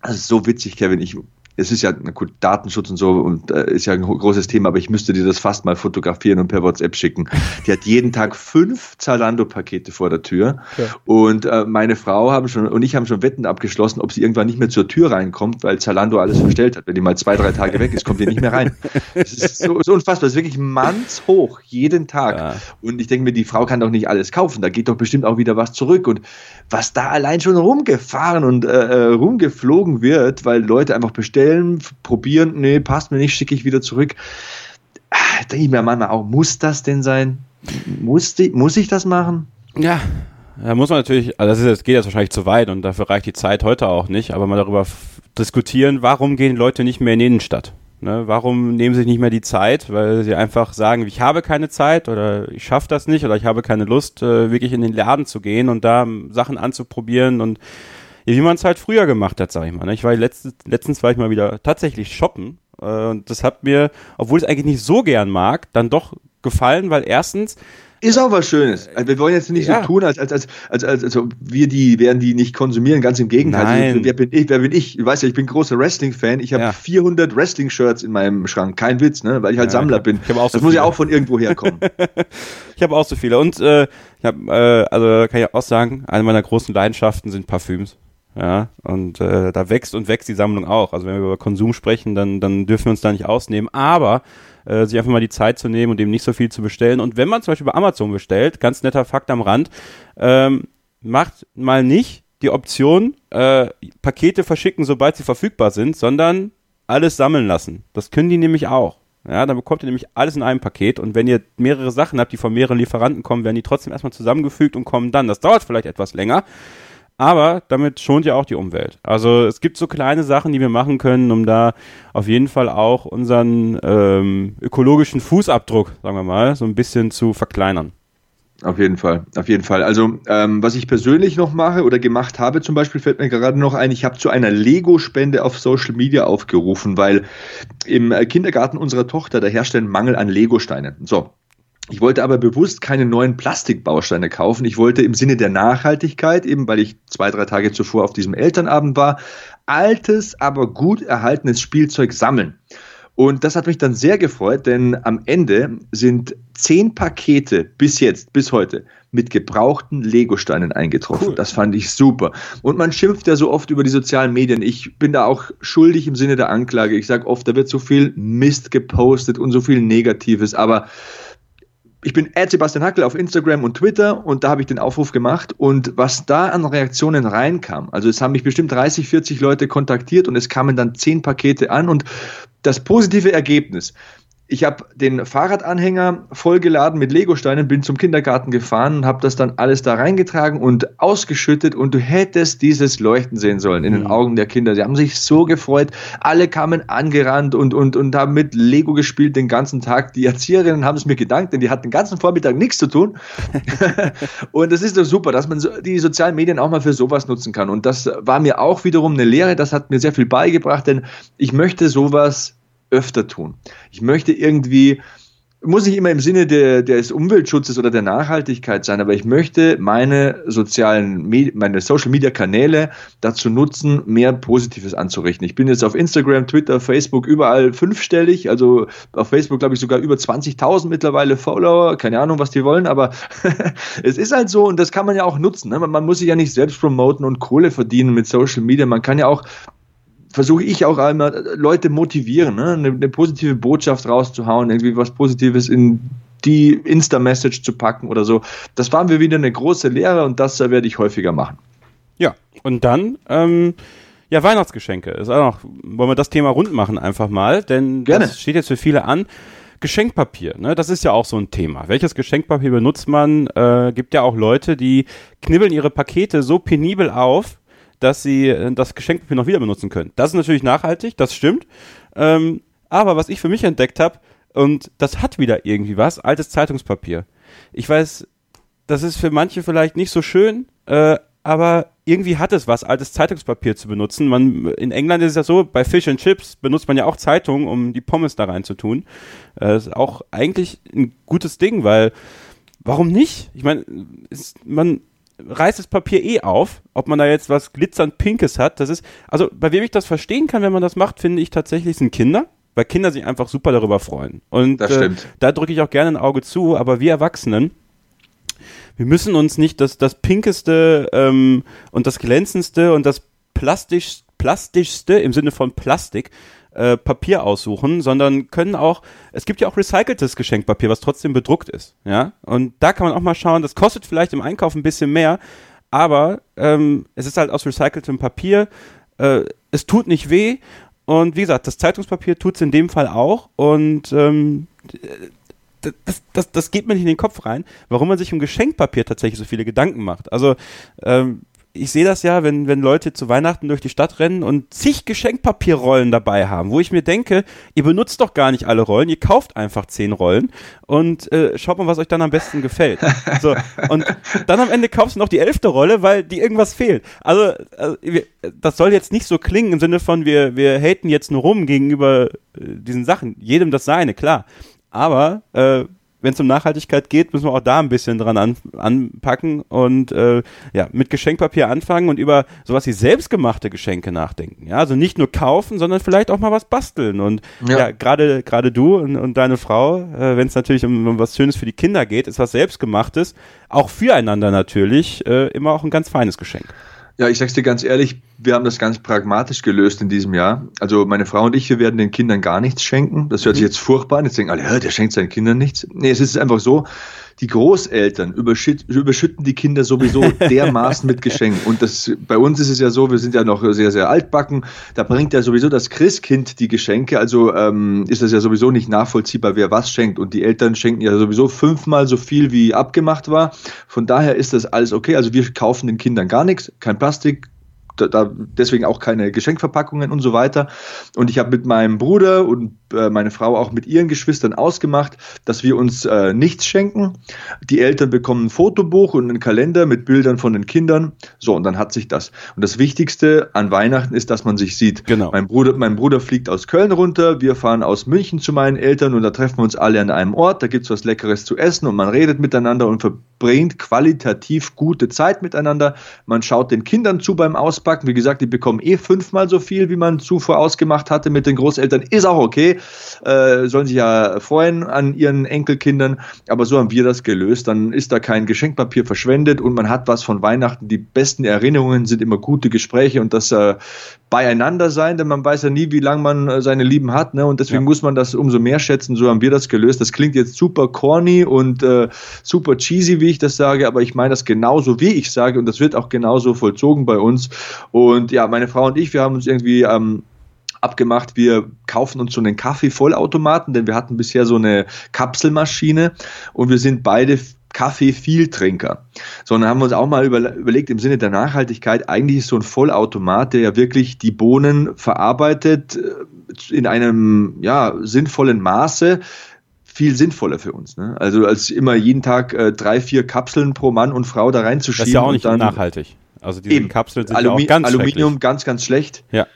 Das ist so witzig, Kevin. Ich es ist ja gut, Datenschutz und so und äh, ist ja ein großes Thema, aber ich müsste dir das fast mal fotografieren und per WhatsApp schicken. Die hat jeden Tag fünf Zalando-Pakete vor der Tür okay. und äh, meine Frau haben schon und ich haben schon Wetten abgeschlossen, ob sie irgendwann nicht mehr zur Tür reinkommt, weil Zalando alles verstellt hat. Wenn die mal zwei, drei Tage weg ist, kommt die nicht mehr rein. Das ist so, so unfassbar, das ist wirklich mannshoch, jeden Tag. Ja. Und ich denke mir, die Frau kann doch nicht alles kaufen, da geht doch bestimmt auch wieder was zurück und was da allein schon rumgefahren und äh, äh rumgeflogen wird, weil Leute einfach bestellen bestellen, probieren, nee, passt mir nicht, schicke ich wieder zurück. Da ah, denke ich mir manchmal auch, muss das denn sein? Muss, die, muss ich das machen? Ja, da muss man natürlich, also das, ist, das geht jetzt wahrscheinlich zu weit und dafür reicht die Zeit heute auch nicht, aber mal darüber diskutieren, warum gehen Leute nicht mehr in die Innenstadt? Ne, warum nehmen sie sich nicht mehr die Zeit? Weil sie einfach sagen, ich habe keine Zeit oder ich schaffe das nicht oder ich habe keine Lust, äh, wirklich in den Laden zu gehen und da Sachen anzuprobieren und wie man es halt früher gemacht hat, sag ich mal. Ne? Ich war letztens, letztens war ich mal wieder tatsächlich shoppen äh, und das hat mir, obwohl ich es eigentlich nicht so gern mag, dann doch gefallen, weil erstens ist auch was Schönes. Also wir wollen jetzt nicht ja. so tun, als, als, als, als, als, also wir die werden die nicht konsumieren, ganz im Gegenteil. Also, Nein. wer bin ich? Wer bin ich? Du weißt ja, ich bin großer Wrestling-Fan. Ich habe ja. 400 Wrestling-Shirts in meinem Schrank. Kein Witz, ne? weil ich halt ja, Sammler bin. Ich auch so das muss ja auch von irgendwo herkommen. ich habe auch so viele. Und äh, ich hab, äh, also kann ich auch sagen, eine meiner großen Leidenschaften sind Parfüms. Ja, und äh, da wächst und wächst die Sammlung auch. Also wenn wir über Konsum sprechen, dann, dann dürfen wir uns da nicht ausnehmen. Aber äh, sich einfach mal die Zeit zu nehmen und eben nicht so viel zu bestellen. Und wenn man zum Beispiel bei Amazon bestellt, ganz netter Fakt am Rand, ähm, macht mal nicht die Option, äh, Pakete verschicken, sobald sie verfügbar sind, sondern alles sammeln lassen. Das können die nämlich auch. Ja, dann bekommt ihr nämlich alles in einem Paket und wenn ihr mehrere Sachen habt, die von mehreren Lieferanten kommen, werden die trotzdem erstmal zusammengefügt und kommen dann. Das dauert vielleicht etwas länger, Aber damit schont ja auch die Umwelt. Also es gibt so kleine Sachen, die wir machen können, um da auf jeden Fall auch unseren ähm, ökologischen Fußabdruck, sagen wir mal, so ein bisschen zu verkleinern. Auf jeden Fall, auf jeden Fall. Also ähm, was ich persönlich noch mache oder gemacht habe, zum Beispiel fällt mir gerade noch ein, ich habe zu einer Lego-Spende auf Social Media aufgerufen, weil im Kindergarten unserer Tochter, da herrscht ein Mangel an Lego-Steinen. So, ich wollte aber bewusst keine neuen Plastikbausteine kaufen. Ich wollte im Sinne der Nachhaltigkeit, eben weil ich zwei, drei Tage zuvor auf diesem Elternabend war, altes, aber gut erhaltenes Spielzeug sammeln. Und das hat mich dann sehr gefreut, denn am Ende sind zehn Pakete bis jetzt, bis heute, mit gebrauchten Legosteinen eingetroffen. Cool. Das fand ich super. Und man schimpft ja so oft über die sozialen Medien. Ich bin da auch schuldig im Sinne der Anklage. Ich sage oft, da wird so viel Mist gepostet und so viel Negatives, aber ich bin Sebastian Hackel auf Instagram und Twitter und da habe ich den Aufruf gemacht und was da an Reaktionen reinkam, also es haben mich bestimmt 30, 40 Leute kontaktiert und es kamen dann 10 Pakete an und das positive Ergebnis, ich habe den Fahrradanhänger vollgeladen mit Legosteinen, bin zum Kindergarten gefahren und habe das dann alles da reingetragen und ausgeschüttet und du hättest dieses Leuchten sehen sollen in den mhm. Augen der Kinder. Sie haben sich so gefreut. Alle kamen angerannt und, und, und haben mit Lego gespielt den ganzen Tag. Die Erzieherinnen haben es mir gedankt, denn die hatten den ganzen Vormittag nichts zu tun. und das ist doch super, dass man die sozialen Medien auch mal für sowas nutzen kann. Und das war mir auch wiederum eine Lehre. Das hat mir sehr viel beigebracht, denn ich möchte sowas öfter tun. Ich möchte irgendwie, muss nicht immer im Sinne der, des Umweltschutzes oder der Nachhaltigkeit sein, aber ich möchte meine sozialen, meine Social Media Kanäle dazu nutzen, mehr Positives anzurichten. Ich bin jetzt auf Instagram, Twitter, Facebook überall fünfstellig, also auf Facebook glaube ich sogar über 20.000 mittlerweile Follower, keine Ahnung, was die wollen, aber es ist halt so und das kann man ja auch nutzen. Ne? Man, man muss sich ja nicht selbst promoten und Kohle verdienen mit Social Media. Man kann ja auch versuche ich auch einmal Leute motivieren, ne? eine, eine positive Botschaft rauszuhauen, irgendwie was Positives in die Insta-Message zu packen oder so. Das waren wir wieder eine große Lehre und das werde ich häufiger machen. Ja, und dann, ähm, ja, Weihnachtsgeschenke. Ist auch noch, wollen wir das Thema rund machen einfach mal, denn Gerne. das steht jetzt für viele an. Geschenkpapier, ne? Das ist ja auch so ein Thema. Welches Geschenkpapier benutzt man? Äh, gibt ja auch Leute, die knibbeln ihre Pakete so penibel auf, dass sie äh, das Geschenkpapier noch wieder benutzen können. Das ist natürlich nachhaltig, das stimmt. Ähm, aber was ich für mich entdeckt habe, und das hat wieder irgendwie was, altes Zeitungspapier. Ich weiß, das ist für manche vielleicht nicht so schön, äh, aber irgendwie hat es was, altes Zeitungspapier zu benutzen. Man, in England ist es ja so, bei Fish and Chips benutzt man ja auch Zeitungen, um die Pommes da rein zu tun. Äh, das ist auch eigentlich ein gutes Ding, weil warum nicht? Ich meine, man reißt das Papier eh auf, ob man da jetzt was glitzernd Pinkes hat. Das ist, also bei wem ich das verstehen kann, wenn man das macht, finde ich tatsächlich sind Kinder, weil Kinder sich einfach super darüber freuen. Und äh, da drücke ich auch gerne ein Auge zu, aber wir Erwachsenen, wir müssen uns nicht das, das pinkeste ähm, und das glänzendste und das plastisch, plastischste im Sinne von Plastik äh, Papier aussuchen, sondern können auch, es gibt ja auch recyceltes Geschenkpapier, was trotzdem bedruckt ist, ja. Und da kann man auch mal schauen, das kostet vielleicht im Einkauf ein bisschen mehr, aber ähm, es ist halt aus recyceltem Papier, äh, es tut nicht weh und wie gesagt, das Zeitungspapier tut es in dem Fall auch und ähm, das, das, das geht mir nicht in den Kopf rein, warum man sich um Geschenkpapier tatsächlich so viele Gedanken macht. Also ähm, ich sehe das ja, wenn, wenn Leute zu Weihnachten durch die Stadt rennen und zig Geschenkpapierrollen dabei haben, wo ich mir denke, ihr benutzt doch gar nicht alle Rollen, ihr kauft einfach zehn Rollen und äh, schaut mal, was euch dann am besten gefällt. So, und dann am Ende kaufst du noch die elfte Rolle, weil die irgendwas fehlt. Also, also das soll jetzt nicht so klingen im Sinne von, wir, wir haten jetzt nur rum gegenüber äh, diesen Sachen. Jedem das seine, klar. Aber äh, wenn es um Nachhaltigkeit geht, müssen wir auch da ein bisschen dran an, anpacken und äh, ja, mit Geschenkpapier anfangen und über sowas wie selbstgemachte Geschenke nachdenken. Ja, also nicht nur kaufen, sondern vielleicht auch mal was basteln. Und ja, gerade ja, gerade du und, und, deine Frau, äh, wenn es natürlich um, um, was Schönes für die Kinder geht, ist was Selbstgemachtes, auch füreinander natürlich, äh, immer auch ein ganz feines Geschenk. Ja, ich sag's dir ganz ehrlich, Wir haben das ganz pragmatisch gelöst in diesem Jahr. Also meine Frau und ich, wir werden den Kindern gar nichts schenken. Das hört sich mhm. jetzt furchtbar an. Jetzt denken alle, der schenkt seinen Kindern nichts. Nee, es ist einfach so, die Großeltern überschütt, überschütten die Kinder sowieso dermaßen mit Geschenken. Und das, bei uns ist es ja so, wir sind ja noch sehr, sehr altbacken. Da bringt ja sowieso das Christkind die Geschenke. Also ähm, ist das ja sowieso nicht nachvollziehbar, wer was schenkt. Und die Eltern schenken ja sowieso fünfmal so viel, wie abgemacht war. Von daher ist das alles okay. Also wir kaufen den Kindern gar nichts, kein Plastik, da, deswegen auch keine Geschenkverpackungen und so weiter. Und ich habe mit meinem Bruder und äh, meine Frau auch mit ihren Geschwistern ausgemacht, dass wir uns äh, nichts schenken. Die Eltern bekommen ein Fotobuch und einen Kalender mit Bildern von den Kindern. So, und dann hat sich das. Und das Wichtigste an Weihnachten ist, dass man sich sieht. Genau. Mein Bruder, mein Bruder fliegt aus Köln runter, wir fahren aus München zu meinen Eltern und da treffen wir uns alle an einem Ort. Da gibt's was Leckeres zu essen und man redet miteinander und verbringt qualitativ gute Zeit miteinander. Man schaut den Kindern zu beim Auspacken. Wie gesagt, die bekommen eh fünfmal so viel, wie man zuvor ausgemacht hatte mit den Großeltern. Ist auch okay äh, sollen sich ja freuen an ihren Enkelkindern. Aber so haben wir das gelöst. Dann ist da kein Geschenkpapier verschwendet und man hat was von Weihnachten. Die besten Erinnerungen sind immer gute Gespräche und das äh, Beieinander sein, denn man weiß ja nie, wie lange man äh, seine Lieben hat. Ne? Und deswegen ja. muss man das umso mehr schätzen. So haben wir das gelöst. Das klingt jetzt super corny und äh, super cheesy, wie ich das sage, aber ich meine das genauso, wie ich sage und das wird auch genauso vollzogen bei uns. Und ja, meine Frau und ich, wir haben uns irgendwie ähm, abgemacht, wir kaufen uns so einen Kaffee-Vollautomaten, denn wir hatten bisher so eine Kapselmaschine und wir sind beide Kaffee-Vieltrinker. Sondern haben wir uns auch mal über, überlegt, im Sinne der Nachhaltigkeit, eigentlich ist so ein Vollautomat, der ja wirklich die Bohnen verarbeitet äh, in einem ja, sinnvollen Maße, viel sinnvoller für uns. Ne? Also als immer jeden Tag äh, drei, vier Kapseln pro Mann und Frau da reinzuschieben. Das ist ja auch nicht dann, nachhaltig. Also diese eben, Kapseln sind Alumi ja auch ganz Aluminium ganz, ganz schlecht. Ja.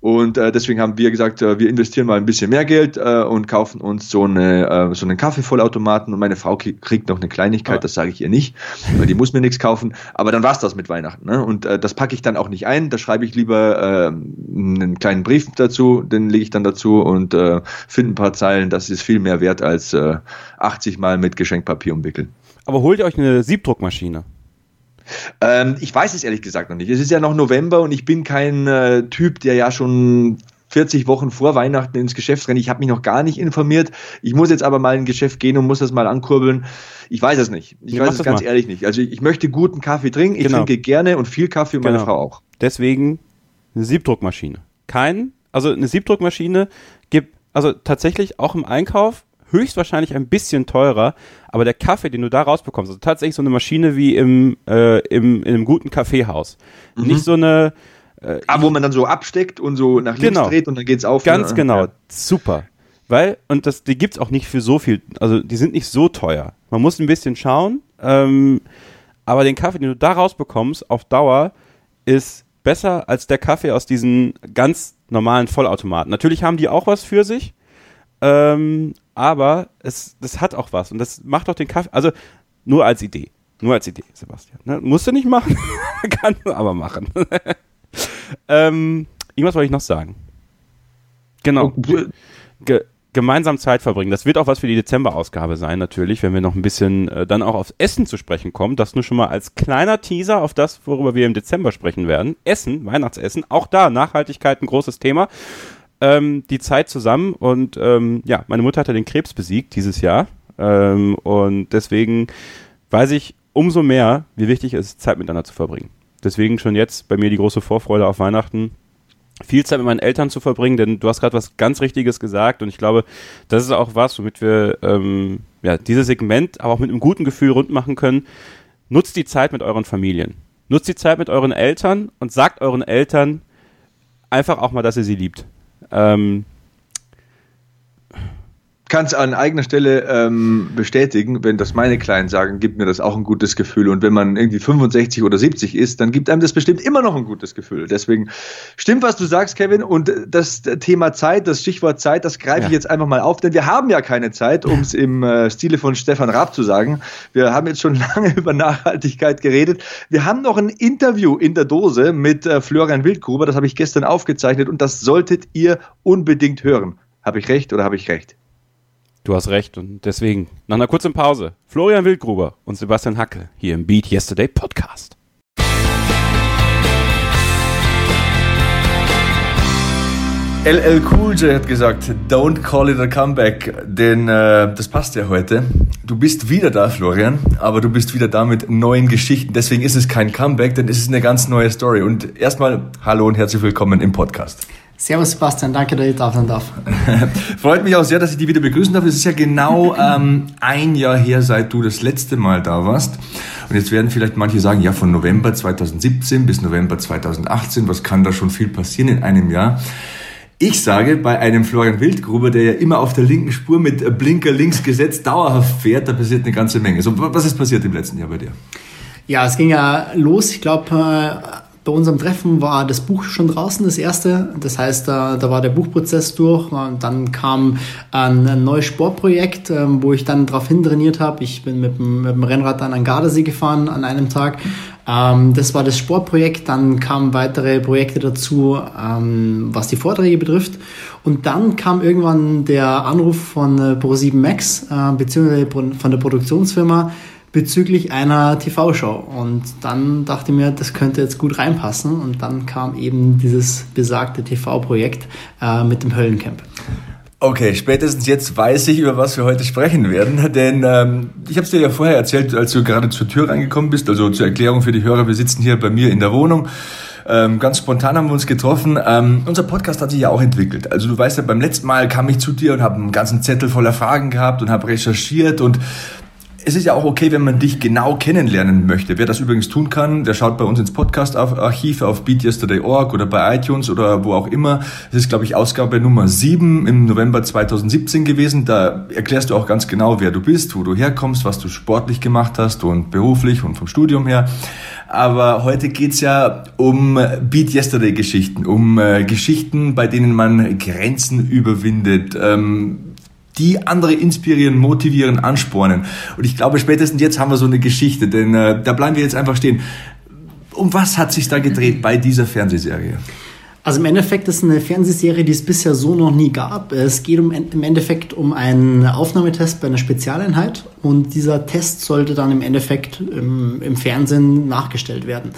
Und äh, deswegen haben wir gesagt, äh, wir investieren mal ein bisschen mehr Geld äh, und kaufen uns so, eine, äh, so einen Kaffeevollautomaten. Und meine Frau kriegt noch eine Kleinigkeit, ah. das sage ich ihr nicht, weil die muss mir nichts kaufen. Aber dann war's das mit Weihnachten. Ne? Und äh, das packe ich dann auch nicht ein. Da schreibe ich lieber äh, einen kleinen Brief dazu, den lege ich dann dazu und äh, finde ein paar Zeilen. Das ist viel mehr wert als äh, 80 Mal mit Geschenkpapier umwickeln. Aber holt ihr euch eine Siebdruckmaschine? Ähm, ich weiß es ehrlich gesagt noch nicht. Es ist ja noch November und ich bin kein äh, Typ, der ja schon 40 Wochen vor Weihnachten ins Geschäft rennt. Ich habe mich noch gar nicht informiert. Ich muss jetzt aber mal in ein Geschäft gehen und muss das mal ankurbeln. Ich weiß es nicht. Ich ja, weiß es ganz mal. ehrlich nicht. Also ich, ich, möchte guten Kaffee trinken. Ich genau. trinke gerne und viel Kaffee und meine genau. Frau auch. Deswegen eine Siebdruckmaschine. Kein, also eine Siebdruckmaschine gibt, also tatsächlich auch im Einkauf höchstwahrscheinlich ein bisschen teurer, aber der Kaffee, den du da rausbekommst, also tatsächlich so eine Maschine wie im, äh, im, in einem guten Kaffeehaus. Mhm. Nicht so eine. Äh, ah, wo man dann so absteckt und so nach links genau. dreht und dann geht's auf. Ganz ne? genau, ja. super. Weil, und das, die gibt's auch nicht für so viel, also die sind nicht so teuer. Man muss ein bisschen schauen, ähm, aber den Kaffee, den du da rausbekommst, auf Dauer, ist besser als der Kaffee aus diesen ganz normalen Vollautomaten. Natürlich haben die auch was für sich, ähm, aber es, das hat auch was und das macht auch den Kaffee, also nur als Idee. Nur als Idee, Sebastian. Ne? Musst du nicht machen, kann du aber machen. ähm, irgendwas wollte ich noch sagen. Genau. Ge gemeinsam Zeit verbringen. Das wird auch was für die Dezember-Ausgabe sein, natürlich, wenn wir noch ein bisschen äh, dann auch aufs Essen zu sprechen kommen. Das nur schon mal als kleiner Teaser auf das, worüber wir im Dezember sprechen werden. Essen, Weihnachtsessen, auch da Nachhaltigkeit ein großes Thema ähm, die Zeit zusammen und ähm, ja, meine Mutter hatte den Krebs besiegt dieses Jahr ähm, und deswegen weiß ich umso mehr, wie wichtig es ist, Zeit miteinander zu verbringen. Deswegen schon jetzt bei mir die große Vorfreude auf Weihnachten, viel Zeit mit meinen Eltern zu verbringen, denn du hast gerade was ganz Richtiges gesagt und ich glaube, das ist auch was, womit wir ähm, ja, dieses Segment aber auch mit einem guten Gefühl rund machen können. Nutzt die Zeit mit euren Familien. Nutzt die Zeit mit euren Eltern und sagt euren Eltern einfach auch mal, dass ihr sie liebt. Ähm, kann es an eigener Stelle ähm, bestätigen, wenn das meine Kleinen sagen, gibt mir das auch ein gutes Gefühl. Und wenn man irgendwie 65 oder 70 ist, dann gibt einem das bestimmt immer noch ein gutes Gefühl. Deswegen stimmt, was du sagst, Kevin. Und das Thema Zeit, das Stichwort Zeit, das greife ja. ich jetzt einfach mal auf, denn wir haben ja keine Zeit, um es im äh, Stile von Stefan Raab zu sagen. Wir haben jetzt schon lange über Nachhaltigkeit geredet. Wir haben noch ein Interview in der Dose mit äh, Florian Wildgruber. Das habe ich gestern aufgezeichnet und das solltet ihr unbedingt hören. Habe ich recht oder habe ich recht? Du hast recht und deswegen nach einer kurzen Pause Florian Wildgruber und Sebastian Hackel hier im Beat Yesterday Podcast. LL Cool J hat gesagt, don't call it a comeback, denn äh, das passt ja heute. Du bist wieder da, Florian, aber du bist wieder da mit neuen Geschichten. Deswegen ist es kein Comeback, denn es ist eine ganz neue Story. Und erstmal hallo und herzlich willkommen im Podcast. Servus Sebastian, danke, dass ich da sein darf. Freut mich auch sehr, dass ich dich wieder begrüßen darf. Es ist ja genau ähm, ein Jahr her, seit du das letzte Mal da warst. Und jetzt werden vielleicht manche sagen, ja, von November 2017 bis November 2018, was kann da schon viel passieren in einem Jahr? Ich sage, bei einem Florian Wildgruber, der ja immer auf der linken Spur mit Blinker links gesetzt dauerhaft fährt, da passiert eine ganze Menge. So, was ist passiert im letzten Jahr bei dir? Ja, es ging ja los. Ich glaube, äh, bei unserem Treffen war das Buch schon draußen, das erste. Das heißt, da, da war der Buchprozess durch. Und dann kam ein, ein neues Sportprojekt, ähm, wo ich dann darauf hintrainiert habe. Ich bin mit dem, mit dem Rennrad dann an Gardasee gefahren an einem Tag. Ähm, das war das Sportprojekt. Dann kamen weitere Projekte dazu, ähm, was die Vorträge betrifft. Und dann kam irgendwann der Anruf von äh, Pro7 Max, äh, beziehungsweise von der Produktionsfirma, bezüglich einer TV-Show. Und dann dachte ich mir, das könnte jetzt gut reinpassen. Und dann kam eben dieses besagte TV-Projekt äh, mit dem Höllencamp. Okay, spätestens jetzt weiß ich, über was wir heute sprechen werden, denn ähm, ich habe es dir ja vorher erzählt, als du gerade zur Tür reingekommen bist, also zur Erklärung für die Hörer, wir sitzen hier bei mir in der Wohnung. Ähm, ganz spontan haben wir uns getroffen. Ähm, unser Podcast hat sich ja auch entwickelt. Also du weißt ja, beim letzten Mal kam ich zu dir und habe einen ganzen Zettel voller Fragen gehabt und habe recherchiert und es ist ja auch okay, wenn man dich genau kennenlernen möchte. Wer das übrigens tun kann, der schaut bei uns ins Podcast-Archiv auf beatyesterday.org oder bei iTunes oder wo auch immer. Es ist, glaube ich, Ausgabe Nummer 7 im November 2017 gewesen. Da erklärst du auch ganz genau, wer du bist, wo du herkommst, was du sportlich gemacht hast und beruflich und vom Studium her. Aber heute geht's ja um Beat Yesterday Geschichten, um äh, Geschichten, bei denen man Grenzen überwindet. Ähm, die andere inspirieren, motivieren, anspornen. Und ich glaube, spätestens jetzt haben wir so eine Geschichte, denn äh, da bleiben wir jetzt einfach stehen. Um was hat sich da gedreht bei dieser Fernsehserie? Also im Endeffekt ist eine Fernsehserie, die es bisher so noch nie gab. Es geht um, im Endeffekt um einen Aufnahmetest bei einer Spezialeinheit und dieser Test sollte dann im Endeffekt im, im Fernsehen nachgestellt werden.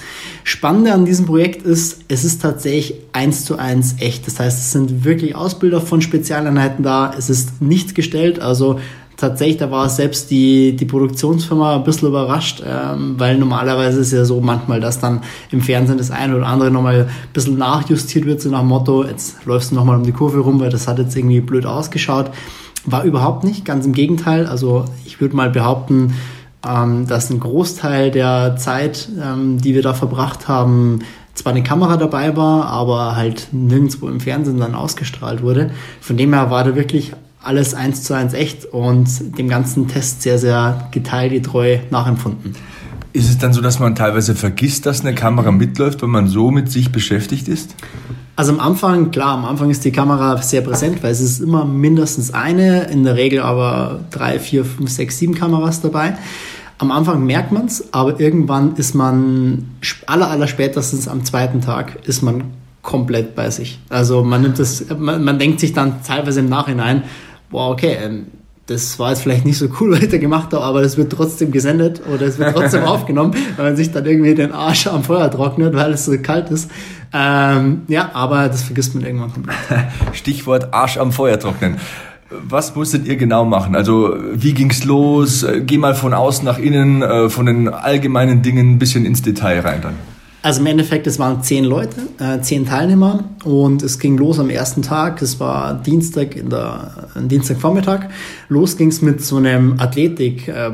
Spannende an diesem Projekt ist, es ist tatsächlich eins zu eins echt. Das heißt, es sind wirklich Ausbilder von Spezialeinheiten da. Es ist nichts gestellt, also tatsächlich, da war selbst die, die Produktionsfirma ein bisschen überrascht, ähm, weil normalerweise ist ja so manchmal, dass dann im Fernsehen das eine oder andere nochmal ein bisschen nachjustiert wird, so nach dem Motto, jetzt läufst du nochmal um die Kurve rum, weil das hat jetzt irgendwie blöd ausgeschaut. War überhaupt nicht, ganz im Gegenteil. Also ich würde mal behaupten, ähm, dass ein Großteil der Zeit, ähm, die wir da verbracht haben, zwar eine Kamera dabei war, aber halt nirgendwo im Fernsehen dann ausgestrahlt wurde. Von dem her war da wirklich alles eins zu eins echt und dem ganzen Test sehr, sehr geteilgetreu nachempfunden. Ist es dann so, dass man teilweise vergisst, dass eine Kamera mitläuft, wenn man so mit sich beschäftigt ist? Also am Anfang, klar, am Anfang ist die Kamera sehr präsent, weil es ist immer mindestens eine, in der Regel aber drei, vier, fünf, sechs, sieben Kameras dabei. Am Anfang merkt man es, aber irgendwann ist man, aller, aller spätestens am zweiten Tag, ist man komplett bei sich. Also man nimmt das, man, man denkt sich dann teilweise im Nachhinein, boah, okay, ähm, das war jetzt vielleicht nicht so cool, was ich da gemacht habe, aber das wird trotzdem gesendet oder es wird trotzdem aufgenommen, weil man sich dann irgendwie den Arsch am Feuer trocknet, weil es so kalt ist. Ähm, ja, aber das vergisst man irgendwann komplett. Stichwort Arsch am Feuer trocknen. Was musstet ihr genau machen? Also wie ging's los? Geh mal von außen nach innen, äh, von den allgemeinen Dingen ein bisschen ins Detail rein dann. Also im Endeffekt, es waren zehn Leute, äh, zehn Teilnehmer und es ging los am ersten Tag. Es war Dienstag in der Dienstagvormittag. Los ging es mit so einem Athletik. Äh,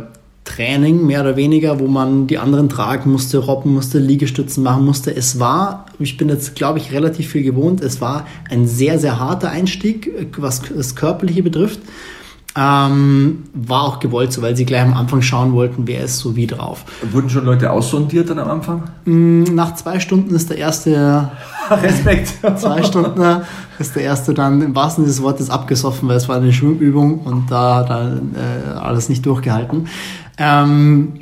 Training, mehr oder weniger, wo man die anderen tragen musste, robben musste, Liegestützen machen musste. Es war, ich bin jetzt, glaube ich, relativ viel gewohnt, es war ein sehr, sehr harter Einstieg, was das Körperliche betrifft. Ähm, war auch gewollt so, weil sie gleich am Anfang schauen wollten, wer ist so wie drauf. Wurden schon Leute aussondiert dann am Anfang? Mm, nach zwei Stunden ist der erste. Respekt. zwei Stunden ist der erste dann im wahrsten Sinne des Wortes abgesoffen, weil es war eine Schwimmübung und da hat er äh, alles nicht durchgehalten. Ähm,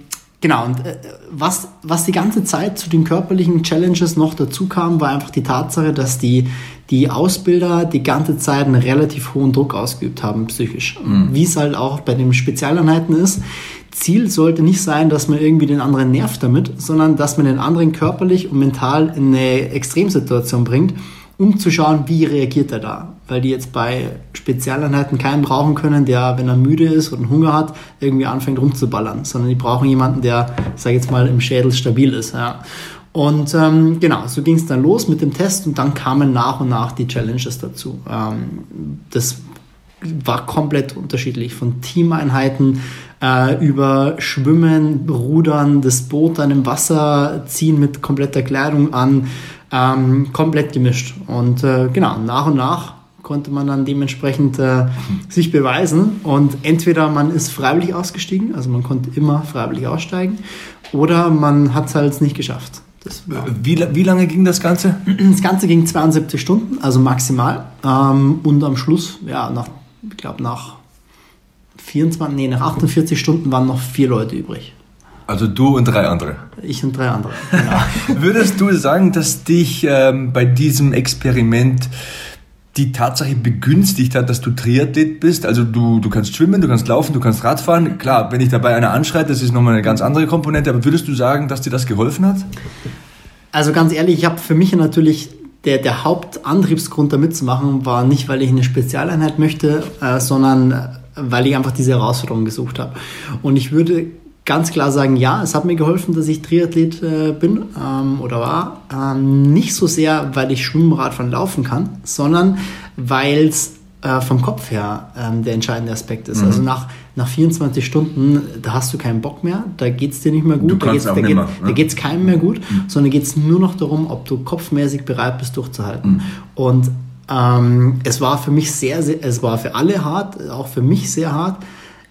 Genau, und äh, was, was die ganze Zeit zu den körperlichen Challenges noch dazu kam, war einfach die Tatsache, dass die, die Ausbilder die ganze Zeit einen relativ hohen Druck ausgeübt haben, psychisch. Mhm. Wie es halt auch bei den Spezialeinheiten ist. Ziel sollte nicht sein, dass man irgendwie den anderen nervt damit, sondern dass man den anderen körperlich und mental in eine Extremsituation bringt, um zu schauen, wie reagiert er da. weil die jetzt bei Spezialeinheiten keinen brauchen können, der, wenn er müde ist und Hunger hat, irgendwie anfängt rumzuballern, sondern die brauchen jemanden, der, sag ich jetzt mal, im Schädel stabil ist. Ja. Und ähm, genau, so ging es dann los mit dem Test und dann kamen nach und nach die Challenges dazu. Ähm, das war komplett unterschiedlich, von Teameinheiten äh, über Schwimmen, Rudern, das Boot dann im Wasser ziehen mit kompletter Kleidung an, ähm, komplett gemischt. Und äh, genau, nach und nach konnte man dann dementsprechend äh, sich beweisen. Und entweder man ist freiwillig ausgestiegen, also man konnte immer freiwillig aussteigen, oder man hat es halt nicht geschafft. Wie, wie lange ging das Ganze? Das Ganze ging 72 Stunden, also maximal. Ähm, und am Schluss, ja, nach, ich glaube, nach 24, nee, nach 48 Stunden waren noch vier Leute übrig. Also du und drei andere. Ich und drei andere. Genau. Würdest du sagen, dass dich ähm, bei diesem Experiment die Tatsache begünstigt hat, dass du Triathlet bist? Also du, du kannst schwimmen, du kannst laufen, du kannst Radfahren. Klar, wenn ich dabei einer anschreit, das ist nochmal eine ganz andere Komponente. Aber würdest du sagen, dass dir das geholfen hat? Also ganz ehrlich, ich habe für mich natürlich der, der Hauptantriebsgrund da mitzumachen war nicht, weil ich eine Spezialeinheit möchte, äh, sondern äh, weil ich einfach diese Herausforderung gesucht habe. Und ich würde ganz klar sagen, ja, es hat mir geholfen, dass ich Triathlet äh, bin ähm, oder war. Ähm, nicht so sehr, weil ich Schwimmen, von Laufen kann, sondern weil es äh, vom Kopf her ähm, der entscheidende Aspekt ist. Mhm. Also nach, nach 24 Stunden, da hast du keinen Bock mehr, da geht es dir nicht mehr gut, du da geht es da ne? keinem mehr gut, mhm. sondern geht es nur noch darum, ob du kopfmäßig bereit bist durchzuhalten. Mhm. Und ähm, es war für mich sehr, sehr, es war für alle hart, auch für mich sehr hart.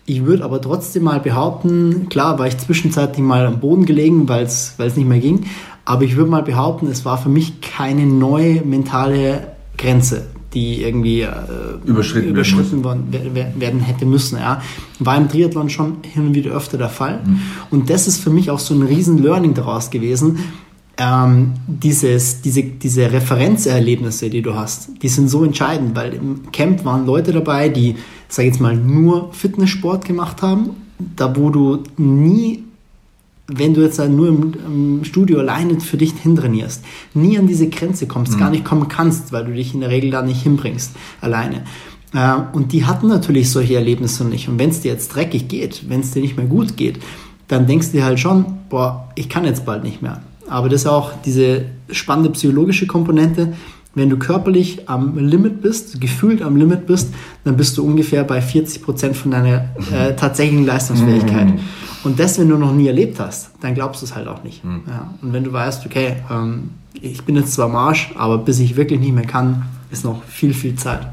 Ich würde aber trotzdem mal behaupten, klar war ich zwischenzeitlich mal am Boden gelegen, weil es nicht mehr ging, aber ich würde mal behaupten, es war für mich keine neue mentale Grenze, die irgendwie äh, überschritten, überschritten werden, werden, hätte müssen. Ja. War im Triathlon schon hin und wieder öfter der Fall. Mhm. Und das ist für mich auch so ein riesen Learning daraus gewesen, ähm, dieses, diese, diese Referenzerlebnisse, die du hast, die sind so entscheidend, weil im Camp waren Leute dabei, die, sag jetzt mal, nur Fitnesssport gemacht haben, da wo du nie, wenn du jetzt nur im, im Studio alleine für dich hintrainierst, nie an diese Grenze kommst, mhm. gar nicht kommen kannst, weil du dich in der Regel da nicht hinbringst, alleine. Äh, und die hatten natürlich solche Erlebnisse nicht. Und wenn es dir jetzt dreckig geht, wenn es dir nicht mehr gut geht, dann denkst du dir halt schon, boah, ich kann jetzt bald nicht mehr. Aber das ist auch diese spannende psychologische Komponente. Wenn du körperlich am Limit bist, gefühlt am Limit bist, dann bist du ungefähr bei 40 Prozent von deiner äh, tatsächlichen Leistungsfähigkeit. Mhm. Und das, wenn du noch nie erlebt hast, dann glaubst du es halt auch nicht. Mhm. Ja. Und wenn du weißt, okay, ähm, ich bin jetzt zwar Marsch, aber bis ich wirklich nicht mehr kann, ist noch viel, viel Zeit.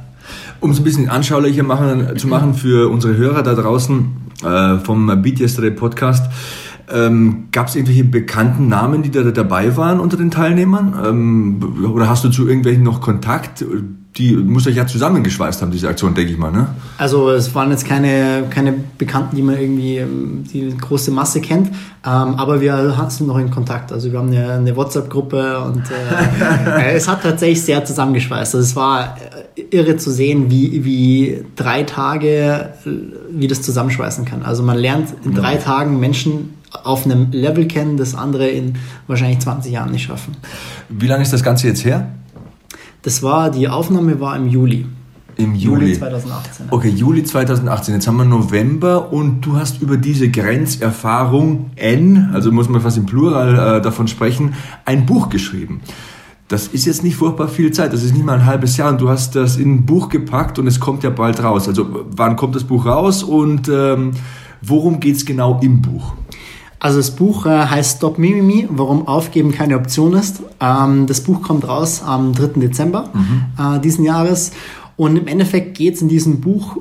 Um es ein bisschen anschaulicher machen, zu machen für unsere Hörer da draußen äh, vom Beat Yesterday Podcast, ähm, Gab es irgendwelche bekannten Namen, die da dabei waren unter den Teilnehmern? Ähm, oder hast du zu irgendwelchen noch Kontakt? Die muss euch ja zusammengeschweißt haben, diese Aktion, denke ich mal, ne? Also es waren jetzt keine, keine Bekannten, die man irgendwie die große Masse kennt, ähm, aber wir sind noch in Kontakt. Also wir haben eine, eine WhatsApp-Gruppe und äh, es hat tatsächlich sehr zusammengeschweißt. Also es war äh, irre zu sehen, wie, wie drei Tage, äh, wie das zusammenschweißen kann. Also man lernt in drei Tagen Menschen auf einem Level kennen, das andere in wahrscheinlich 20 Jahren nicht schaffen. Wie lange ist das Ganze jetzt her? Das war, die Aufnahme war im Juli. Im Juli. Juli 2018. Okay, Juli 2018. Jetzt haben wir November und du hast über diese Grenzerfahrung N, also muss man fast im Plural äh, davon sprechen, ein Buch geschrieben. Das ist jetzt nicht furchtbar viel Zeit, das ist nicht mal ein halbes Jahr und du hast das in ein Buch gepackt und es kommt ja bald raus. Also wann kommt das Buch raus und ähm, worum geht es genau im Buch? Also das Buch äh, heißt Stop Mimimi, warum Aufgeben keine Option ist. Ähm, das Buch kommt raus am 3. Dezember mhm. äh, diesen Jahres. Und im Endeffekt geht es in diesem Buch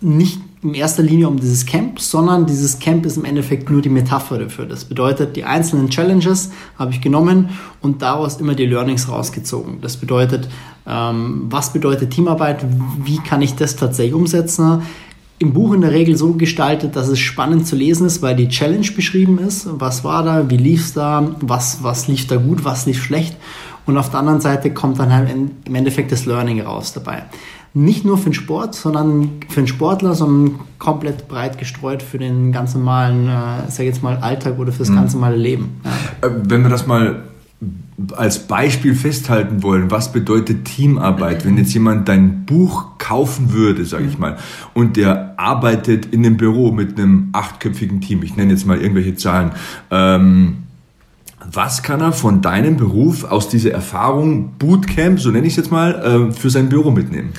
nicht in erster Linie um dieses Camp, sondern dieses Camp ist im Endeffekt nur die Metapher dafür. Das bedeutet, die einzelnen Challenges habe ich genommen und daraus immer die Learnings rausgezogen. Das bedeutet, ähm, was bedeutet Teamarbeit? Wie kann ich das tatsächlich umsetzen? Im Buch in der Regel so gestaltet, dass es spannend zu lesen ist, weil die Challenge beschrieben ist. Was war da? Wie lief es da? Was, was lief da gut? Was lief schlecht? Und auf der anderen Seite kommt dann halt im Endeffekt das Learning raus dabei. Nicht nur für den Sport, sondern für den Sportler, sondern komplett breit gestreut für den ganz normalen, äh, sag jetzt mal, Alltag oder fürs mhm. ganz normale Leben. Ja. Äh, wenn wir das mal als Beispiel festhalten wollen, was bedeutet Teamarbeit, wenn jetzt jemand dein Buch kaufen würde, sage ich mal, und der arbeitet in einem Büro mit einem achtköpfigen Team, ich nenne jetzt mal irgendwelche Zahlen, ähm, was kann er von deinem Beruf aus dieser Erfahrung, Bootcamp, so nenne ich es jetzt mal, äh, für sein Büro mitnehmen?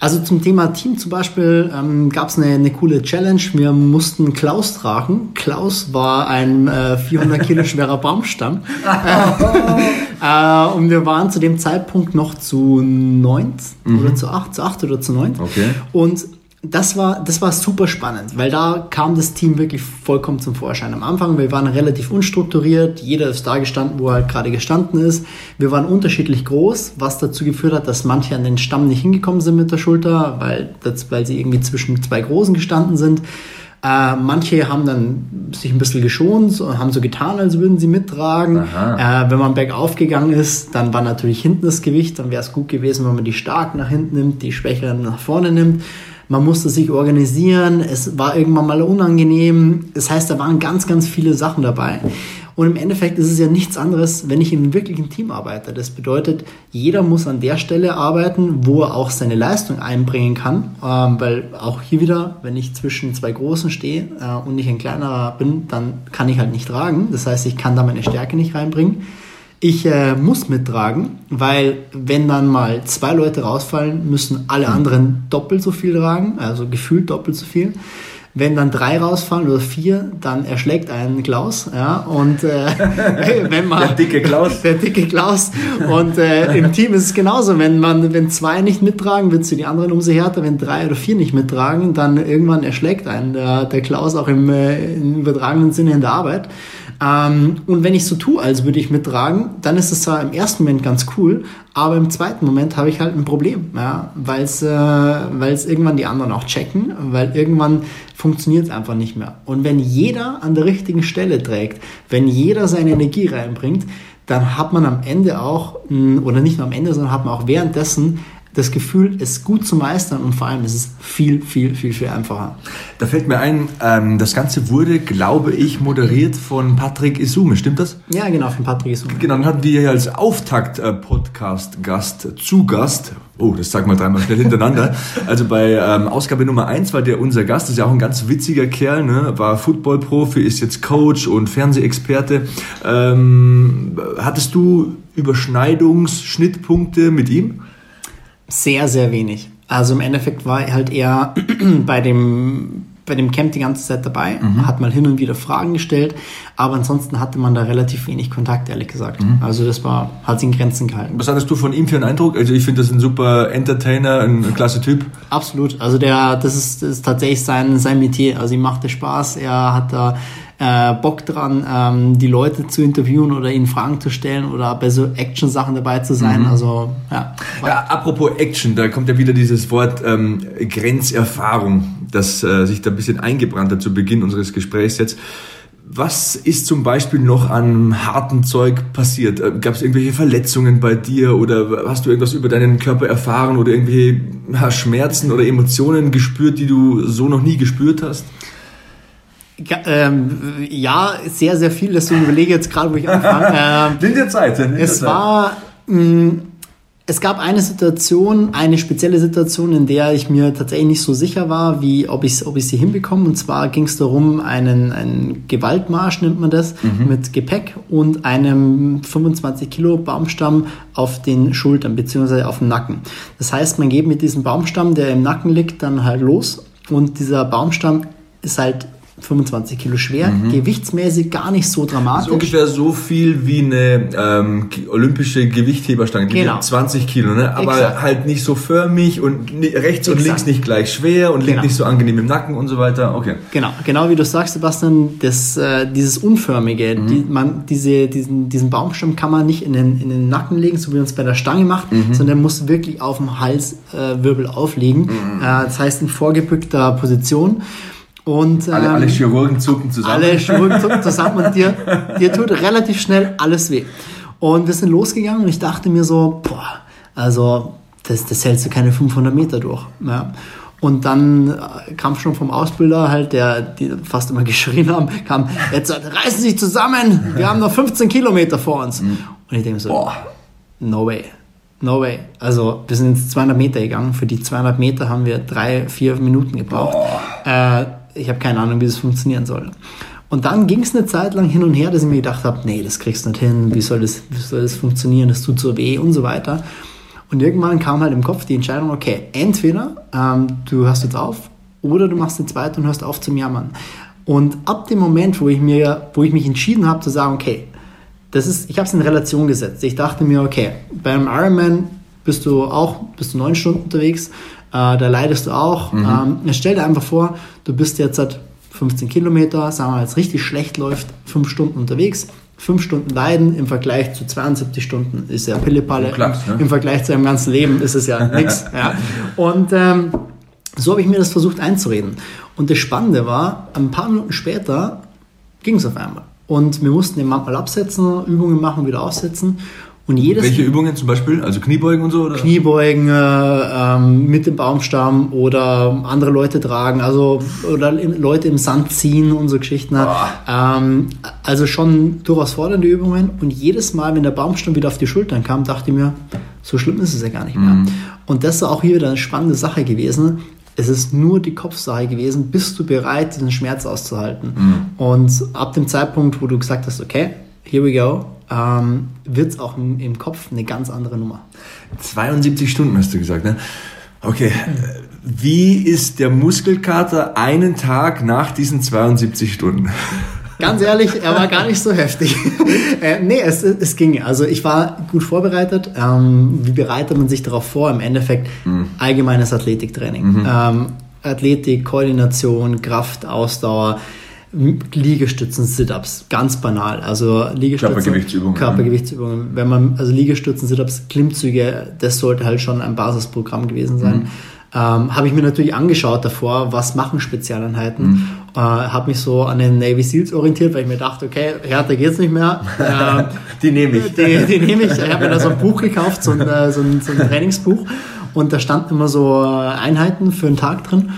Also zum Thema Team zum Beispiel ähm, gab es eine, eine coole Challenge. Wir mussten Klaus tragen. Klaus war ein äh, 400 Kilo schwerer Baumstamm. äh, und wir waren zu dem Zeitpunkt noch zu neunt mhm. oder zu acht, zu acht oder zu neunt. Okay. Und das war, das war super spannend, weil da kam das Team wirklich vollkommen zum Vorschein. Am Anfang, wir waren relativ unstrukturiert, jeder ist da gestanden, wo er halt gerade gestanden ist. Wir waren unterschiedlich groß, was dazu geführt hat, dass manche an den Stamm nicht hingekommen sind mit der Schulter, weil, das, weil sie irgendwie zwischen zwei Großen gestanden sind. Äh, manche haben dann sich ein bisschen geschont und haben so getan, als würden sie mittragen. Äh, wenn man bergauf gegangen ist, dann war natürlich hinten das Gewicht. Dann wäre es gut gewesen, wenn man die Starken nach hinten nimmt, die Schwächeren nach vorne nimmt. Man musste sich organisieren. Es war irgendwann mal unangenehm. Das heißt, da waren ganz, ganz viele Sachen dabei. Und im Endeffekt ist es ja nichts anderes, wenn ich einem wirklichen Team arbeite. Das bedeutet, jeder muss an der Stelle arbeiten, wo er auch seine Leistung einbringen kann. Ähm, weil auch hier wieder, wenn ich zwischen zwei Großen stehe äh, und ich ein kleinerer bin, dann kann ich halt nicht tragen. Das heißt, ich kann da meine Stärke nicht reinbringen. Ich äh, muss mittragen, weil wenn dann mal zwei Leute rausfallen, müssen alle hm. anderen doppelt so viel tragen, also gefühlt doppelt so viel. Wenn dann drei rausfallen oder vier, dann erschlägt einen Klaus, ja, und äh, wenn man der dicke Klaus, der dicke Klaus und äh, im Team ist es genauso, wenn man wenn zwei nicht mittragen, wird für die anderen umso härter, wenn drei oder vier nicht mittragen, dann irgendwann erschlägt einen der, der Klaus auch im, äh, im übertragenen Sinne in der Arbeit. Ähm, und wenn ich so tue, als würde ich mittragen, dann ist es zwar im ersten Moment ganz cool, aber im zweiten Moment habe ich halt ein Problem, ja, weil es äh, irgendwann die anderen auch checken, weil irgendwann funktioniert es einfach nicht mehr. Und wenn jeder an der richtigen Stelle trägt, wenn jeder seine Energie reinbringt, dann hat man am Ende auch, oder nicht nur am Ende, sondern hat man auch währenddessen das Gefühl, es gut zu meistern und vor allem ist es viel, viel, viel, viel einfacher. Da fällt mir ein, ähm, das Ganze wurde, glaube ich, moderiert von Patrick Isume, stimmt das? Ja, genau, von Patrick Isume. Genau, dann hatten wir hier als Auftakt-Podcast-Gast, zu Gast, oh, das sag mal dreimal schnell hintereinander, also bei ähm, Ausgabe Nummer eins war der unser Gast, ist ja auch ein ganz witziger Kerl, ne? war Football-Profi, ist jetzt Coach und Fernsehexperte. Ähm, hattest du Überschneidungsschnittpunkte mit ihm? Sehr, sehr wenig. Also im Endeffekt war er halt eher bei dem, bei dem Camp die ganze Zeit dabei, mhm. hat mal hin und wieder Fragen gestellt, aber ansonsten hatte man da relativ wenig Kontakt, ehrlich gesagt. Mhm. Also das war, hat sich in Grenzen gehalten. Was hattest du von ihm für einen Eindruck? Also ich finde das ein super Entertainer, ein, ein klasse Typ. Absolut. Also der, das ist, das ist tatsächlich sein, sein Metier. Also ihm macht es Spaß. Er hat da äh, Bock dran, ähm, die Leute zu interviewen oder ihnen Fragen zu stellen oder bei so Action-Sachen dabei zu sein. Mhm. Also ja. ja. Apropos Action, da kommt ja wieder dieses Wort ähm, Grenzerfahrung, das äh, sich da ein bisschen eingebrannt hat zu Beginn unseres Gesprächs jetzt. Was ist zum Beispiel noch an harten Zeug passiert? Äh, Gab es irgendwelche Verletzungen bei dir oder hast du irgendwas über deinen Körper erfahren oder irgendwelche Schmerzen oder Emotionen gespürt, die du so noch nie gespürt hast? Ähm, ja, sehr, sehr viel. Deswegen überlege jetzt gerade, wo ich anfange. Ähm, Nimm dir Zeit. Nimm es Zeit. war, mh, mm, es gab eine Situation, eine spezielle Situation, in der ich mir tatsächlich nicht so sicher war, wie ob ich, ob ich sie hinbekomme. Und zwar ging es darum, einen, einen Gewaltmarsch nennt man das, mhm. mit Gepäck und einem 25 Kilo Baumstamm auf den Schultern beziehungsweise auf dem Nacken. Das heißt, man geht mit diesem Baumstamm, der im Nacken liegt, dann halt los und dieser Baumstamm ist halt 25 Kilo schwer, mhm. gewichtsmäßig gar nicht so dramatisch. Ist ungefähr so viel wie eine ähm, olympische Gewichtheberstange, die genau. 20 Kilo, ne? aber Exakt. halt nicht so förmig und rechts Exakt. und links nicht gleich schwer und genau. liegt nicht so angenehm im Nacken und so weiter. Okay. Genau, genau wie du sagst, Sebastian, das, äh, dieses Unförmige, mhm. die, man, diese, diesen, diesen Baumstamm kann man nicht in den, in den Nacken legen, so wie man es bei der Stange macht, mhm. sondern der muss wirklich auf dem Halswirbel äh, aufliegen. Mhm. Äh, das heißt in vorgebückter Position. Und, ähm, alle, alle ähm, Chirurgen zucken zusammen. Alle Chirurgen zucken zusammen und dir, dir tut relativ schnell alles weh. Und wir sind losgegangen und ich dachte mir so, boah, also das, das hältst du keine 500 Meter durch. Ja. Und dann äh, kam schon vom Ausbilder halt, der die fast immer geschrien haben, kam, jetzt reißen Sie sich zusammen, wir haben noch 15 Kilometer vor uns. Mhm. Und ich denke so, Boah. no way. No way. Also wir sind jetzt 200 Meter gegangen. Für die 200 Meter haben wir drei, vier Minuten gebraucht. Äh, ich habe keine Ahnung, wie das funktionieren soll. Und dann ging es eine Zeit lang hin und her, dass ich mir gedacht habe, nee, das kriegst du nicht hin, wie soll das, wie soll das funktionieren, das tut so weh und so weiter. Und irgendwann kam halt im Kopf die Entscheidung, okay, entweder ähm, du hörst jetzt auf oder du machst den zweiten und hörst auf zum Jammern. Und ab dem Moment, wo ich, mir, wo ich mich entschieden habe zu sagen, okay, das ist, ich habe es in Relation gesetzt. Ich dachte mir, okay, beim Ironman bist du auch, bist du neun Stunden unterwegs, da leidest du auch. Mhm. Ähm, stell dir einfach vor, du bist jetzt seit 15 Kilometer, sagen wir mal, es richtig schlecht läuft, fünf Stunden unterwegs. Fünf Stunden Leiden im Vergleich zu 72 Stunden ist ja Pillepalle. Klapp, ne? Im Vergleich zu einem ganzen Leben ist es ja nichts. Ja. Und ähm, so habe ich mir das versucht einzureden. Und das Spannende war, ein paar Minuten später ging es auf einmal. Und wir mussten den manchmal absetzen, Übungen machen, wieder aussetzen. Und jedes Welche Übungen zum Beispiel? Also Kniebeugen und so? Oder? Kniebeugen äh, mit dem Baumstamm oder andere Leute tragen, also oder Leute im Sand ziehen und so Geschichten. Ähm, also schon durchaus fordernde Übungen. Und jedes Mal, wenn der Baumstamm wieder auf die Schultern kam, dachte ich mir, so schlimm ist es ja gar nicht mehr. Mhm. Und das ist auch hier wieder eine spannende Sache gewesen. Es ist nur die Kopfsache gewesen, bist du bereit, diesen Schmerz auszuhalten? Mhm. Und ab dem Zeitpunkt, wo du gesagt hast, okay, here we go, ähm, wird es auch im, im, Kopf eine ganz andere Nummer. 72 Stunden hast du gesagt, ne? Okay. Wie ist der Muskelkater einen Tag nach diesen 72 Stunden? Ganz ehrlich, er war gar nicht so heftig. äh, nee, es, es ging. Also ich war gut vorbereitet. Ähm, wie bereitet man sich darauf vor? Im Endeffekt mhm. allgemeines Athletiktraining. Mhm. Ähm, Athletik, Koordination, Kraft, Ausdauer. Liegestützen, Sit-ups, ganz banal. Also Liegestützen, Körpergewichtsübungen. Körpergewichtsübungen. Wenn man, also Liegestützen, Sit-ups, Klimmzüge, das sollte halt schon ein Basisprogramm gewesen sein. Mhm. Ähm, habe ich mir natürlich angeschaut davor, was machen Spezialeinheiten. Mhm. Äh, habe mich so an den Navy Seals orientiert, weil ich mir dachte, okay, härter geht's nicht mehr. Äh, die nehme ich. Die, die nehme ich. Ich habe mir da so ein Buch gekauft, so ein, äh, so ein, so ein Trainingsbuch. Und da standen immer so Einheiten für einen Tag drin.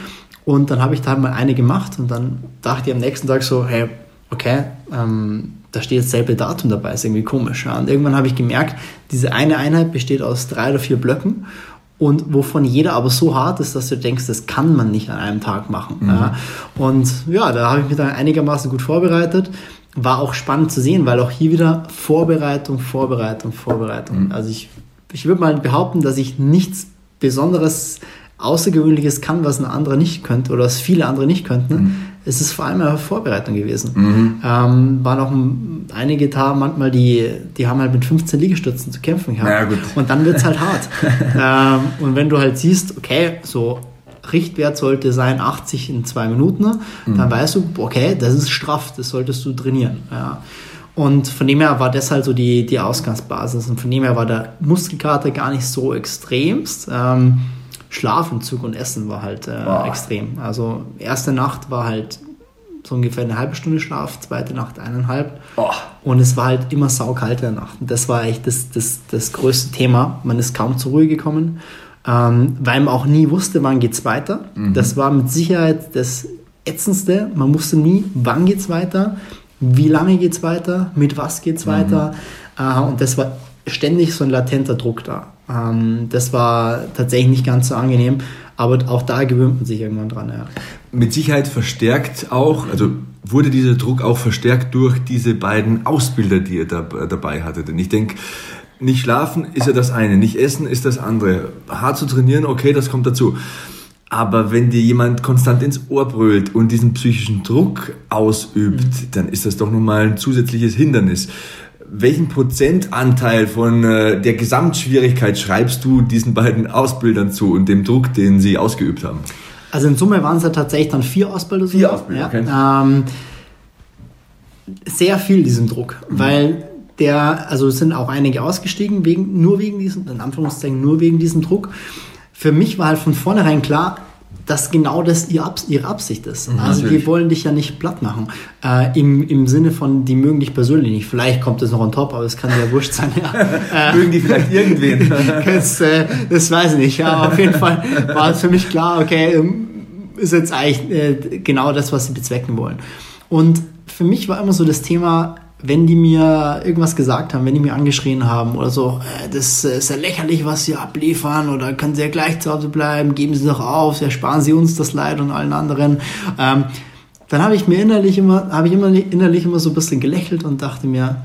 Und dann habe ich da mal eine gemacht und dann dachte ich am nächsten Tag so, hey, okay, ähm, da steht dasselbe Datum dabei, ist irgendwie komisch. Ja. Und irgendwann habe ich gemerkt, diese eine Einheit besteht aus drei oder vier Blöcken und wovon jeder aber so hart ist, dass du denkst, das kann man nicht an einem Tag machen. Mhm. Ja. Und ja, da habe ich mich dann einigermaßen gut vorbereitet. War auch spannend zu sehen, weil auch hier wieder Vorbereitung, Vorbereitung, Vorbereitung. Mhm. Also ich, ich würde mal behaupten, dass ich nichts Besonderes Außergewöhnliches kann, was ein anderer nicht könnte oder was viele andere nicht könnten. Mhm. Es ist vor allem eine Vorbereitung gewesen. Mhm. Ähm, waren auch einige da manchmal, die, die haben halt mit 15 Liegestützen zu kämpfen gehabt. Ja, und dann wird es halt hart. ähm, und wenn du halt siehst, okay, so Richtwert sollte sein 80 in zwei Minuten, mhm. dann weißt du, okay, das ist straff, das solltest du trainieren. Ja. Und von dem her war das halt so die, die Ausgangsbasis. Und von dem her war der Muskelkater gar nicht so extremst. Ähm, Schlafentzug und Essen war halt äh, extrem. Also erste Nacht war halt so ungefähr eine halbe Stunde Schlaf, zweite Nacht eineinhalb. Oh. Und es war halt immer saukalt in der Nacht. Und das war echt das, das, das größte Thema. Man ist kaum zur Ruhe gekommen, ähm, weil man auch nie wusste, wann geht es weiter. Mhm. Das war mit Sicherheit das Ätzendste. Man wusste nie, wann geht es weiter, wie lange geht es weiter, mit was geht es mhm. weiter. Äh, und das war ständig so ein latenter Druck da. Ähm, das war tatsächlich nicht ganz so angenehm, aber auch da gewöhnt man sich irgendwann dran. Ja. Mit Sicherheit verstärkt auch, also wurde dieser Druck auch verstärkt durch diese beiden Ausbilder, die ihr da, dabei hattet. Denn ich denke, nicht schlafen ist ja das eine, nicht essen ist das andere. Hart zu trainieren, okay, das kommt dazu. Aber wenn dir jemand konstant ins Ohr brüllt und diesen psychischen Druck ausübt, mhm. dann ist das doch nun mal ein zusätzliches Hindernis welchen Prozentanteil von äh, der Gesamtschwierigkeit schreibst du diesen beiden Ausbildern zu und dem Druck, den sie ausgeübt haben? Also in Summe waren es ja tatsächlich dann vier Ausbilder. Vier Ausbilder, ja. okay. Ähm, sehr viel diesen Druck, mhm. weil der, also es sind auch einige ausgestiegen, wegen, nur wegen diesem, in Anführungszeichen nur wegen diesem Druck. Für mich war halt von vornherein klar, dass genau das ihre Absicht ist. Mhm, also natürlich. die wollen dich ja nicht platt machen. Äh, im, Im Sinne von, die mögen dich persönlich nicht. Vielleicht kommt das noch on top, aber es kann ja wurscht sein. Ja. Mögen die vielleicht irgendwen? das, äh, das weiß ich nicht. Ja, aber auf jeden Fall war es für mich klar, okay, ähm, ist jetzt eigentlich äh, genau das, was sie bezwecken wollen. Und für mich war immer so das Thema, wenn die mir irgendwas gesagt haben, wenn die mir angeschrien haben oder so, äh, das ist ja lächerlich, was sie abliefern oder können sie ja gleich zu Hause bleiben, geben sie doch auf, ersparen sie uns das Leid und allen anderen. Ähm, dann habe ich mir innerlich immer, habe ich immer innerlich immer so ein bisschen gelächelt und dachte mir,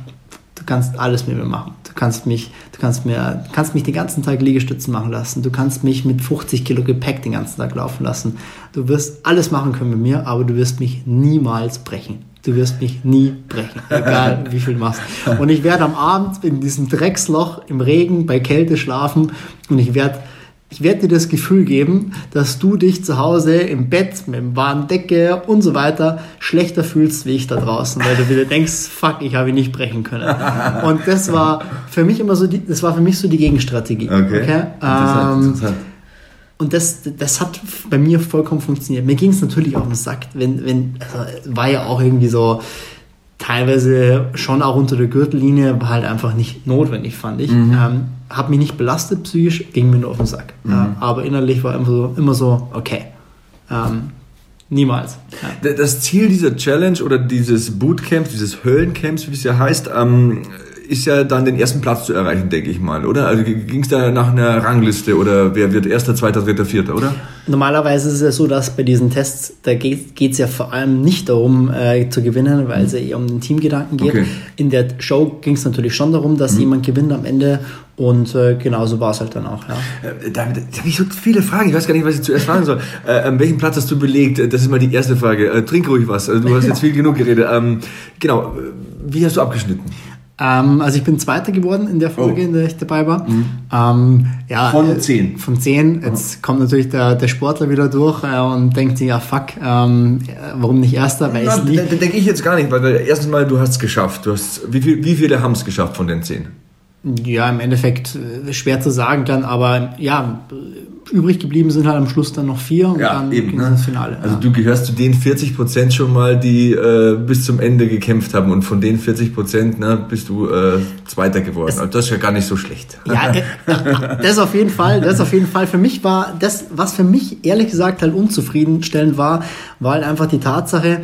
du kannst alles mit mir machen. Du kannst mich, du kannst mir, kannst mich den ganzen Tag Liegestützen machen lassen. Du kannst mich mit 50 Kilo Gepäck den ganzen Tag laufen lassen. Du wirst alles machen können mit mir, aber du wirst mich niemals brechen du wirst mich nie brechen, egal wie viel du machst. Und ich werde am Abend in diesem Drecksloch im Regen bei Kälte schlafen und ich werde ich werde dir das Gefühl geben, dass du dich zu Hause im Bett mit dem warmen Decke und so weiter schlechter fühlst wie ich da draußen, weil du wieder denkst, fuck, ich habe ihn nicht brechen können. Und das war für mich immer so die, das war für mich so die Gegenstrategie. Okay. okay? Interessant, ähm, interessant. Und das, das hat bei mir vollkommen funktioniert. Mir ging es natürlich auch im Sack, wenn, wenn, also war ja auch irgendwie so teilweise schon auch unter der Gürtellinie, war halt einfach nicht notwendig, fand ich. Mhm. Ähm, hat mich nicht belastet psychisch, ging mir nur auf den Sack. Mhm. Ja, aber innerlich war immer so, immer so okay. Ähm, niemals. Ja. Das Ziel dieser Challenge oder dieses Bootcamps, dieses Höllencamps, wie es ja heißt, ähm, ist ja dann den ersten Platz zu erreichen, denke ich mal, oder? Also ging es da nach einer Rangliste oder wer wird erster, zweiter, dritter, vierter, oder? Normalerweise ist es ja so, dass bei diesen Tests, da geht es ja vor allem nicht darum äh, zu gewinnen, weil es ja eher um den Teamgedanken geht. Okay. In der Show ging es natürlich schon darum, dass mhm. jemand gewinnt am Ende und äh, genauso war es halt dann auch, ja. Äh, da, da habe ich so viele Fragen. Ich weiß gar nicht, was ich zuerst fragen soll. Äh, an welchem Platz hast du belegt? Das ist mal die erste Frage. Äh, trink ruhig was. Also, du hast jetzt viel genug geredet. Ähm, genau. Wie hast du abgeschnitten? Ähm, also ich bin Zweiter geworden in der Folge, oh. in der ich dabei war. Mhm. Ähm, ja, von äh, zehn. Von zehn. Jetzt oh. kommt natürlich der, der Sportler wieder durch äh, und denkt sich, ja fuck, ähm, warum nicht Erster? Weil Na, denke ich jetzt gar nicht, weil erstens mal, du hast es geschafft. Du hast, wie, viel, wie viele haben es geschafft von den zehn? Ja, im Endeffekt äh, schwer zu sagen dann, aber ja, übrig geblieben sind halt am Schluss dann noch vier und ja, dann eben, ging ne? das Finale. Also ja. du gehörst zu den 40 Prozent schon mal, die äh, bis zum Ende gekämpft haben und von den 40 Prozent ne, bist du äh, Zweiter geworden. Es, also das ist ja gar nicht so schlecht. Ja, äh, das auf jeden Fall, das auf jeden Fall. Für mich war das, was für mich ehrlich gesagt halt unzufriedenstellend war, war halt einfach die Tatsache,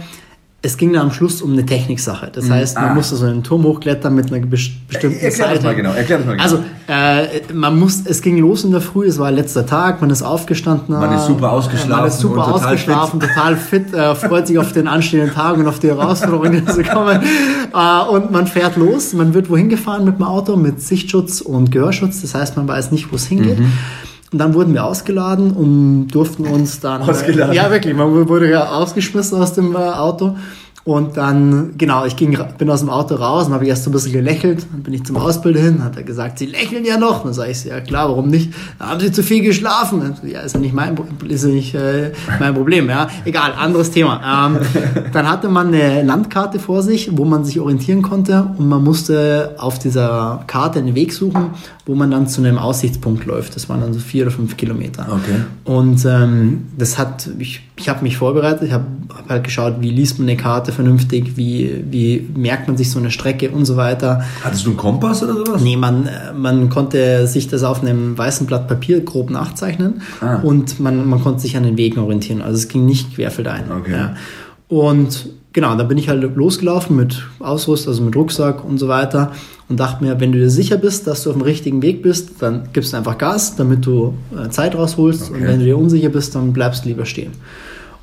es ging dann am Schluss um eine Techniksache. Das mhm. heißt, man ah. musste so einen Turm hochklettern mit einer bestimmten Erklär Seite. Das mal genau. Erklär das mal genau. Also, äh, man muss, es ging los in der Früh, es war letzter Tag, man ist aufgestanden. Man ist super ausgeschlafen. Man ist super total ausgeschlafen, fit. total fit, äh, freut sich auf den anstehenden Tag und auf die Herausforderungen, die zu kommen. Äh, und man fährt los, man wird wohin gefahren mit dem Auto, mit Sichtschutz und Gehörschutz. Das heißt, man weiß nicht, wo es hingeht. Mhm. Und dann wurden wir ausgeladen und durften uns dann. Ausgeladen? Ja, wirklich. Man wurde ja ausgeschmissen aus dem äh, Auto. Und dann, genau, ich ging, bin aus dem Auto raus und habe erst so ein bisschen gelächelt. Dann bin ich zum Ausbilder hin, hat er gesagt, Sie lächeln ja noch. Dann sage ich, ja klar, warum nicht? Da haben Sie zu viel geschlafen. Dann, ja, ist ja nicht mein, ist ja nicht äh, mein Problem, ja. Egal, anderes Thema. Ähm, dann hatte man eine Landkarte vor sich, wo man sich orientieren konnte und man musste auf dieser Karte einen Weg suchen, wo man dann zu einem Aussichtspunkt läuft. Das waren dann so vier oder fünf Kilometer. Okay. Und ähm, das hat, ich, ich habe mich vorbereitet, ich habe hab halt geschaut, wie liest man eine Karte vernünftig, wie, wie merkt man sich so eine Strecke und so weiter. Hattest du einen Kompass oder sowas? Nee, man, man konnte sich das auf einem weißen Blatt Papier grob nachzeichnen ah. und man, man konnte sich an den Wegen orientieren. Also es ging nicht querfeldein. Okay. Ja. Und genau, da bin ich halt losgelaufen mit Ausrüstung, also mit Rucksack und so weiter und dachte mir, wenn du dir sicher bist, dass du auf dem richtigen Weg bist, dann gibst du einfach Gas, damit du äh, Zeit rausholst okay. und wenn du dir unsicher bist, dann bleibst du lieber stehen.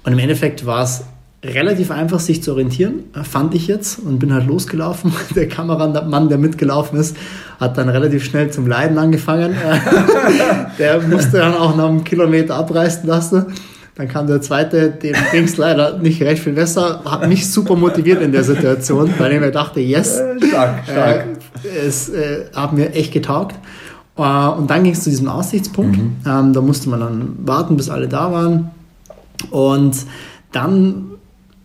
Und im Endeffekt war es relativ einfach, sich zu orientieren, äh, fand ich jetzt und bin halt losgelaufen. Der Kameramann, der mitgelaufen ist, hat dann relativ schnell zum Leiden angefangen. der musste dann auch noch einen Kilometer abreißen lassen. Dann kam der zweite, dem ging es leider nicht recht viel besser, hat mich super motiviert in der Situation, weil ich mir dachte, yes, äh, stark, stark. Äh, es äh, hat mir echt getaugt. Äh, und dann ging es zu diesem Aussichtspunkt. Mhm. Ähm, da musste man dann warten, bis alle da waren. Und dann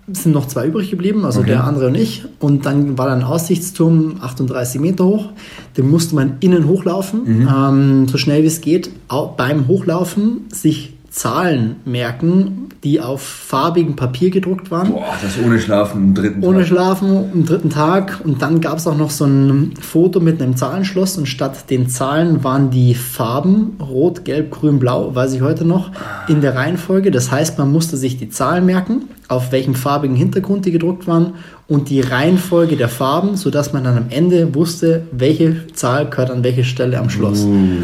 sind noch zwei übrig geblieben, also okay. der andere und ich. Und dann war da ein Aussichtsturm 38 Meter hoch. Den musste man innen hochlaufen, mhm. ähm, so schnell wie es geht. Auch beim Hochlaufen sich Zahlenmerken, die auf farbigem Papier gedruckt waren. Boah, das ohne Schlafen am dritten Tag. Ohne Schlafen am dritten Tag. Und dann gab es auch noch so ein Foto mit einem Zahlenschloss und statt den Zahlen waren die Farben Rot, Gelb, Grün, Blau, weiß ich heute noch, in der Reihenfolge. Das heißt, man musste sich die Zahlen merken, auf welchem farbigen Hintergrund die gedruckt waren und die Reihenfolge der Farben, sodass man dann am Ende wusste, welche Zahl gehört an welche Stelle am Schloss. Uh.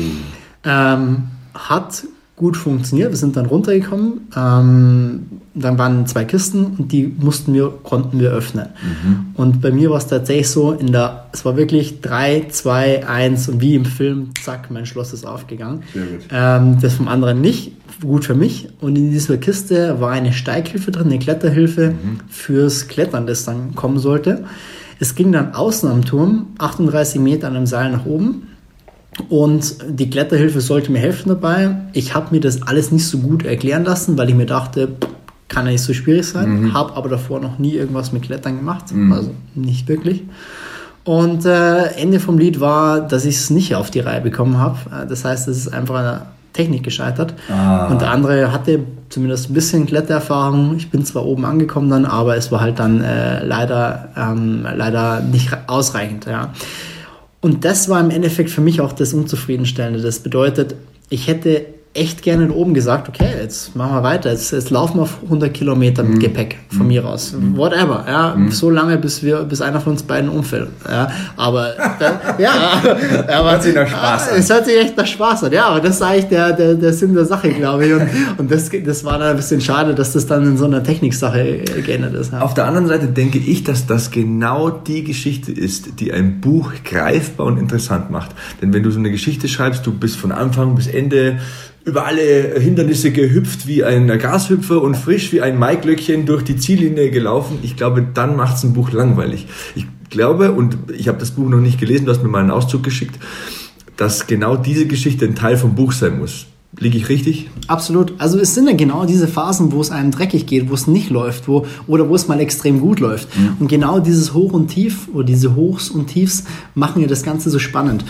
Ähm, hat gut funktioniert. Wir sind dann runtergekommen. Ähm, dann waren zwei Kisten und die mussten wir, konnten wir öffnen. Mhm. Und bei mir war es tatsächlich so, in der, es war wirklich 3, 2, 1 und wie im Film, zack, mein Schloss ist aufgegangen. Ähm, das vom anderen nicht. Gut für mich. Und in dieser Kiste war eine Steighilfe drin, eine Kletterhilfe mhm. fürs Klettern, das dann kommen sollte. Es ging dann außen am Turm, 38 Meter an einem Seil nach oben. Und die Kletterhilfe sollte mir helfen dabei. Ich habe mir das alles nicht so gut erklären lassen, weil ich mir dachte, kann ja nicht so schwierig sein. Mhm. Habe aber davor noch nie irgendwas mit Klettern gemacht, mhm. also nicht wirklich. Und äh, Ende vom Lied war, dass ich es nicht auf die Reihe bekommen habe. Äh, das heißt, es ist einfach an der Technik gescheitert. Ah. Und der andere hatte zumindest ein bisschen Klettererfahrung. Ich bin zwar oben angekommen dann, aber es war halt dann äh, leider, ähm, leider nicht ausreichend. Ja. Und das war im Endeffekt für mich auch das Unzufriedenstellende. Das bedeutet, ich hätte echt gerne da oben gesagt, okay, jetzt machen wir weiter, jetzt, jetzt laufen wir auf 100 Kilometer mit mhm. Gepäck von mir aus, mhm. whatever, ja, mhm. so lange, bis wir, bis einer von uns beiden umfällt, ja, aber, äh, ja, aber, hört sich nach Spaß an. es hört sich echt nach Spaß an, ja, aber das ist eigentlich der, der, der Sinn der Sache, glaube ich, und, und das, das war dann ein bisschen schade, dass das dann in so einer Techniksache geändert ist. Ja. Auf der anderen Seite denke ich, dass das genau die Geschichte ist, die ein Buch greifbar und interessant macht, denn wenn du so eine Geschichte schreibst, du bist von Anfang bis Ende über alle Hindernisse gehüpft wie ein Grashüpfer und frisch wie ein Maiglöckchen durch die Ziellinie gelaufen. Ich glaube, dann macht es ein Buch langweilig. Ich glaube, und ich habe das Buch noch nicht gelesen, du hast mir mal einen Auszug geschickt, dass genau diese Geschichte ein Teil vom Buch sein muss. Liege ich richtig? Absolut. Also es sind ja genau diese Phasen, wo es einem dreckig geht, wo es nicht läuft, wo, oder wo es mal extrem gut läuft. Mhm. Und genau dieses Hoch und Tief oder diese Hochs und Tiefs machen ja das Ganze so spannend.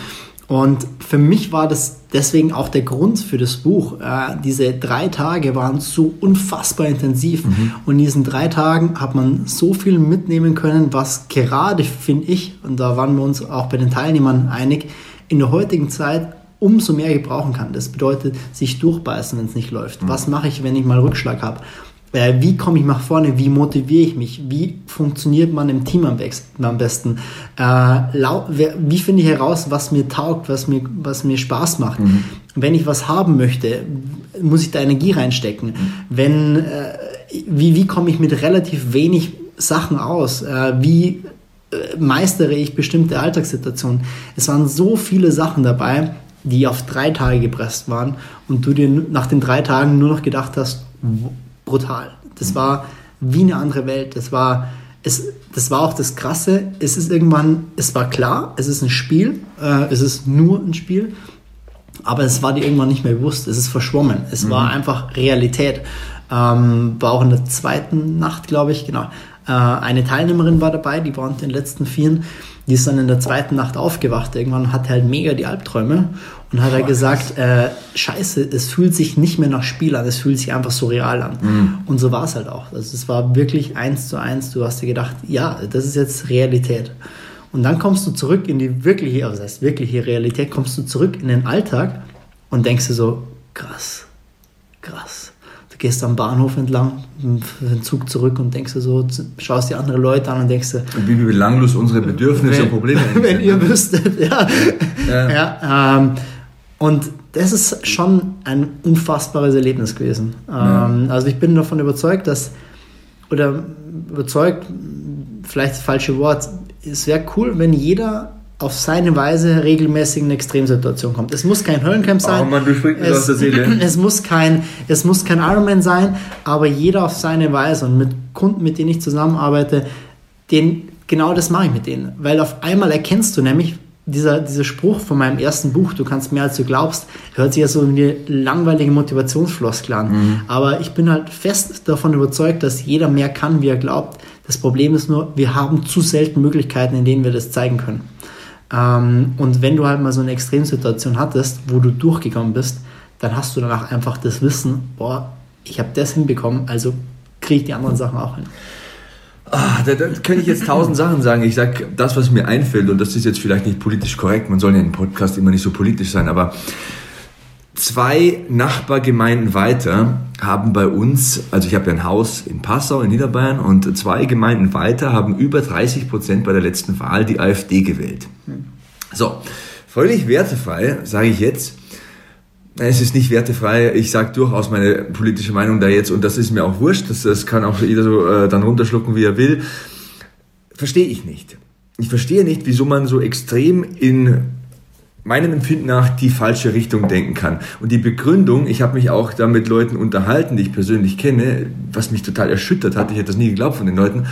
Und für mich war das deswegen auch der Grund für das Buch. Äh, diese drei Tage waren so unfassbar intensiv. Mhm. Und in diesen drei Tagen hat man so viel mitnehmen können, was gerade, finde ich, und da waren wir uns auch bei den Teilnehmern einig, in der heutigen Zeit umso mehr gebrauchen kann. Das bedeutet, sich durchbeißen, wenn es nicht läuft. Mhm. Was mache ich, wenn ich mal Rückschlag habe? Äh, wie komme ich nach vorne? Wie motiviere ich mich? Wie funktioniert man im Team am, am besten? Äh, wie finde ich heraus, was mir taugt, was mir, was mir Spaß macht? Mhm. Wenn ich was haben möchte, muss ich da Energie reinstecken. Mhm. Wenn, äh, wie, wie komme ich mit relativ wenig Sachen aus? Wie meistere ich bestimmte Alltagssituationen? Es waren so viele Sachen dabei, die auf drei Tage gepresst waren und du dir nach den drei Tagen nur noch gedacht hast, brutal. Das war wie eine andere Welt. Das war, es, das war auch das Krasse. Es ist irgendwann, es war klar, es ist ein Spiel, äh, es ist nur ein Spiel, aber es war dir irgendwann nicht mehr bewusst. Es ist verschwommen. Es mhm. war einfach Realität. Ähm, war auch in der zweiten Nacht, glaube ich, genau. Äh, eine Teilnehmerin war dabei, die war unter den letzten Vieren. Die ist dann in der zweiten Nacht aufgewacht. Irgendwann hat halt mega die Albträume und hat er gesagt, äh, scheiße, es fühlt sich nicht mehr nach Spiel an, es fühlt sich einfach so real an. Mhm. Und so war es halt auch. Also es war wirklich eins zu eins. Du hast dir gedacht, ja, das ist jetzt Realität. Und dann kommst du zurück in die wirkliche, also das heißt wirkliche Realität, kommst du zurück in den Alltag und denkst dir so, krass, krass. Du gehst am Bahnhof entlang, den Zug zurück und denkst dir so, schaust dir andere Leute an und denkst dir, wie belanglos unsere Bedürfnisse wenn, und Probleme sind. Wenn ihr wüsstet, ja. ja. ja ähm, und das ist schon ein unfassbares Erlebnis gewesen. Ja. Ähm, also ich bin davon überzeugt, dass, oder überzeugt, vielleicht das falsche Wort, es wäre cool, wenn jeder auf seine Weise regelmäßig in eine Extremsituation kommt. Es muss kein Höllencamp sein. Oh Mann, du sprichst es, aus der Seele. Es muss kein, es muss kein Ironman sein, aber jeder auf seine Weise und mit Kunden, mit denen ich zusammenarbeite, den, genau das mache ich mit denen. Weil auf einmal erkennst du nämlich, dieser, dieser Spruch von meinem ersten Buch, du kannst mehr als du glaubst, hört sich ja so wie eine langweilige Motivationsfloskel an. Mhm. Aber ich bin halt fest davon überzeugt, dass jeder mehr kann, wie er glaubt. Das Problem ist nur, wir haben zu selten Möglichkeiten, in denen wir das zeigen können. Ähm, und wenn du halt mal so eine Extremsituation hattest, wo du durchgegangen bist, dann hast du danach einfach das Wissen, boah, ich habe das hinbekommen, also kriege ich die anderen Sachen auch hin. Ah, da, da könnte ich jetzt tausend Sachen sagen. Ich sage das, was mir einfällt, und das ist jetzt vielleicht nicht politisch korrekt. Man soll ja im Podcast immer nicht so politisch sein, aber zwei Nachbargemeinden weiter haben bei uns, also ich habe ja ein Haus in Passau in Niederbayern und zwei Gemeinden weiter haben über 30 Prozent bei der letzten Wahl die AfD gewählt. So, völlig wertefrei, sage ich jetzt. Es ist nicht wertefrei. Ich sage durchaus meine politische Meinung da jetzt und das ist mir auch wurscht. Das, das kann auch jeder so äh, dann runterschlucken, wie er will. Verstehe ich nicht. Ich verstehe nicht, wieso man so extrem in meinem Empfinden nach die falsche Richtung denken kann. Und die Begründung, ich habe mich auch da mit Leuten unterhalten, die ich persönlich kenne, was mich total erschüttert hat, ich hätte das nie geglaubt von den Leuten.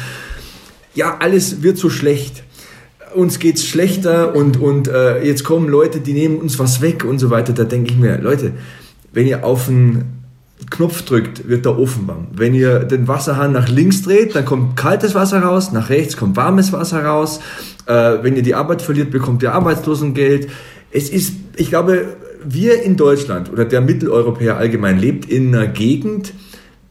Ja, alles wird so schlecht. Uns geht's schlechter und, und äh, jetzt kommen Leute, die nehmen uns was weg und so weiter. Da denke ich mir, Leute, wenn ihr auf einen Knopf drückt, wird der Ofen warm. Wenn ihr den Wasserhahn nach links dreht, dann kommt kaltes Wasser raus, nach rechts kommt warmes Wasser raus. Äh, wenn ihr die Arbeit verliert, bekommt ihr Arbeitslosengeld es ist, ich glaube, wir in Deutschland oder der Mitteleuropäer allgemein lebt in einer Gegend,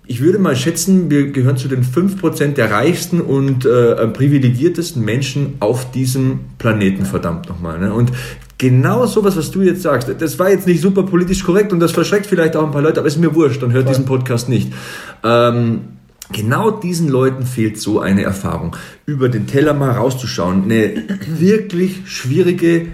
ich würde mal schätzen, wir gehören zu den 5% der reichsten und äh, privilegiertesten Menschen auf diesem Planeten, verdammt nochmal. Ne? Und genau sowas, was du jetzt sagst, das war jetzt nicht super politisch korrekt und das verschreckt vielleicht auch ein paar Leute, aber ist mir wurscht, dann hört Voll. diesen Podcast nicht. Ähm, Genau diesen Leuten fehlt so eine Erfahrung, über den Teller mal rauszuschauen, eine wirklich schwierige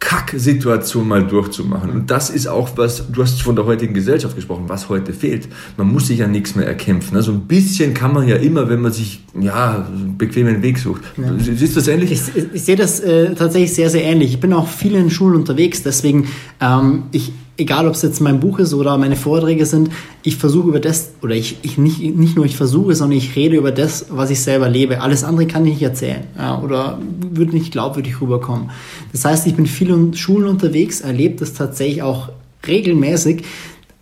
Kack-Situation mal durchzumachen. Und das ist auch was, du hast von der heutigen Gesellschaft gesprochen, was heute fehlt. Man muss sich ja nichts mehr erkämpfen. Also ein bisschen kann man ja immer, wenn man sich ja, einen bequemen Weg sucht. Ja. Siehst du das ähnlich? Ich, ich sehe das äh, tatsächlich sehr, sehr ähnlich. Ich bin auch viel in Schulen unterwegs, deswegen, ähm, ich, egal ob es jetzt mein Buch ist oder meine Vorträge sind, ich versuche über das, oder ich, ich nicht, nicht nur ich versuche, sondern ich rede über das, was ich selber lebe. Alles andere kann ich nicht erzählen ja, oder würde nicht glaubwürdig rüberkommen. Das heißt, ich bin viel in Schulen unterwegs, erlebe das tatsächlich auch regelmäßig.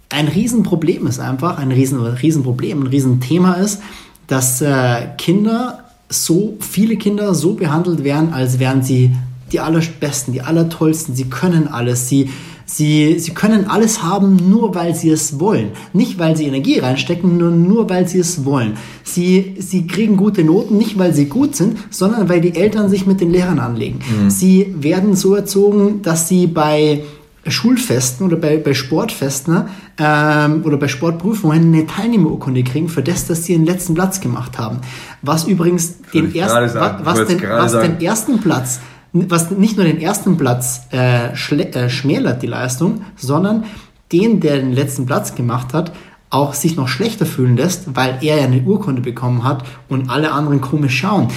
Ein Riesenproblem ist einfach, ein Riesen, Riesenproblem, ein Riesenthema ist, dass äh, Kinder so, viele Kinder so behandelt werden, als wären sie die allerbesten, die allertollsten, sie können alles, sie Sie, sie können alles haben, nur weil sie es wollen. Nicht, weil sie Energie reinstecken, nur, nur weil sie es wollen. Sie, sie kriegen gute Noten, nicht weil sie gut sind, sondern weil die Eltern sich mit den Lehrern anlegen. Mhm. Sie werden so erzogen, dass sie bei Schulfesten oder bei, bei Sportfesten ähm, oder bei Sportprüfungen eine Teilnehmerurkunde kriegen für das, dass sie den letzten Platz gemacht haben. Was übrigens den, erst, was, was, den, was den ersten Platz was nicht nur den ersten Platz äh, äh, schmälert die Leistung, sondern den, der den letzten Platz gemacht hat, auch sich noch schlechter fühlen lässt, weil er ja eine Urkunde bekommen hat und alle anderen komisch schauen.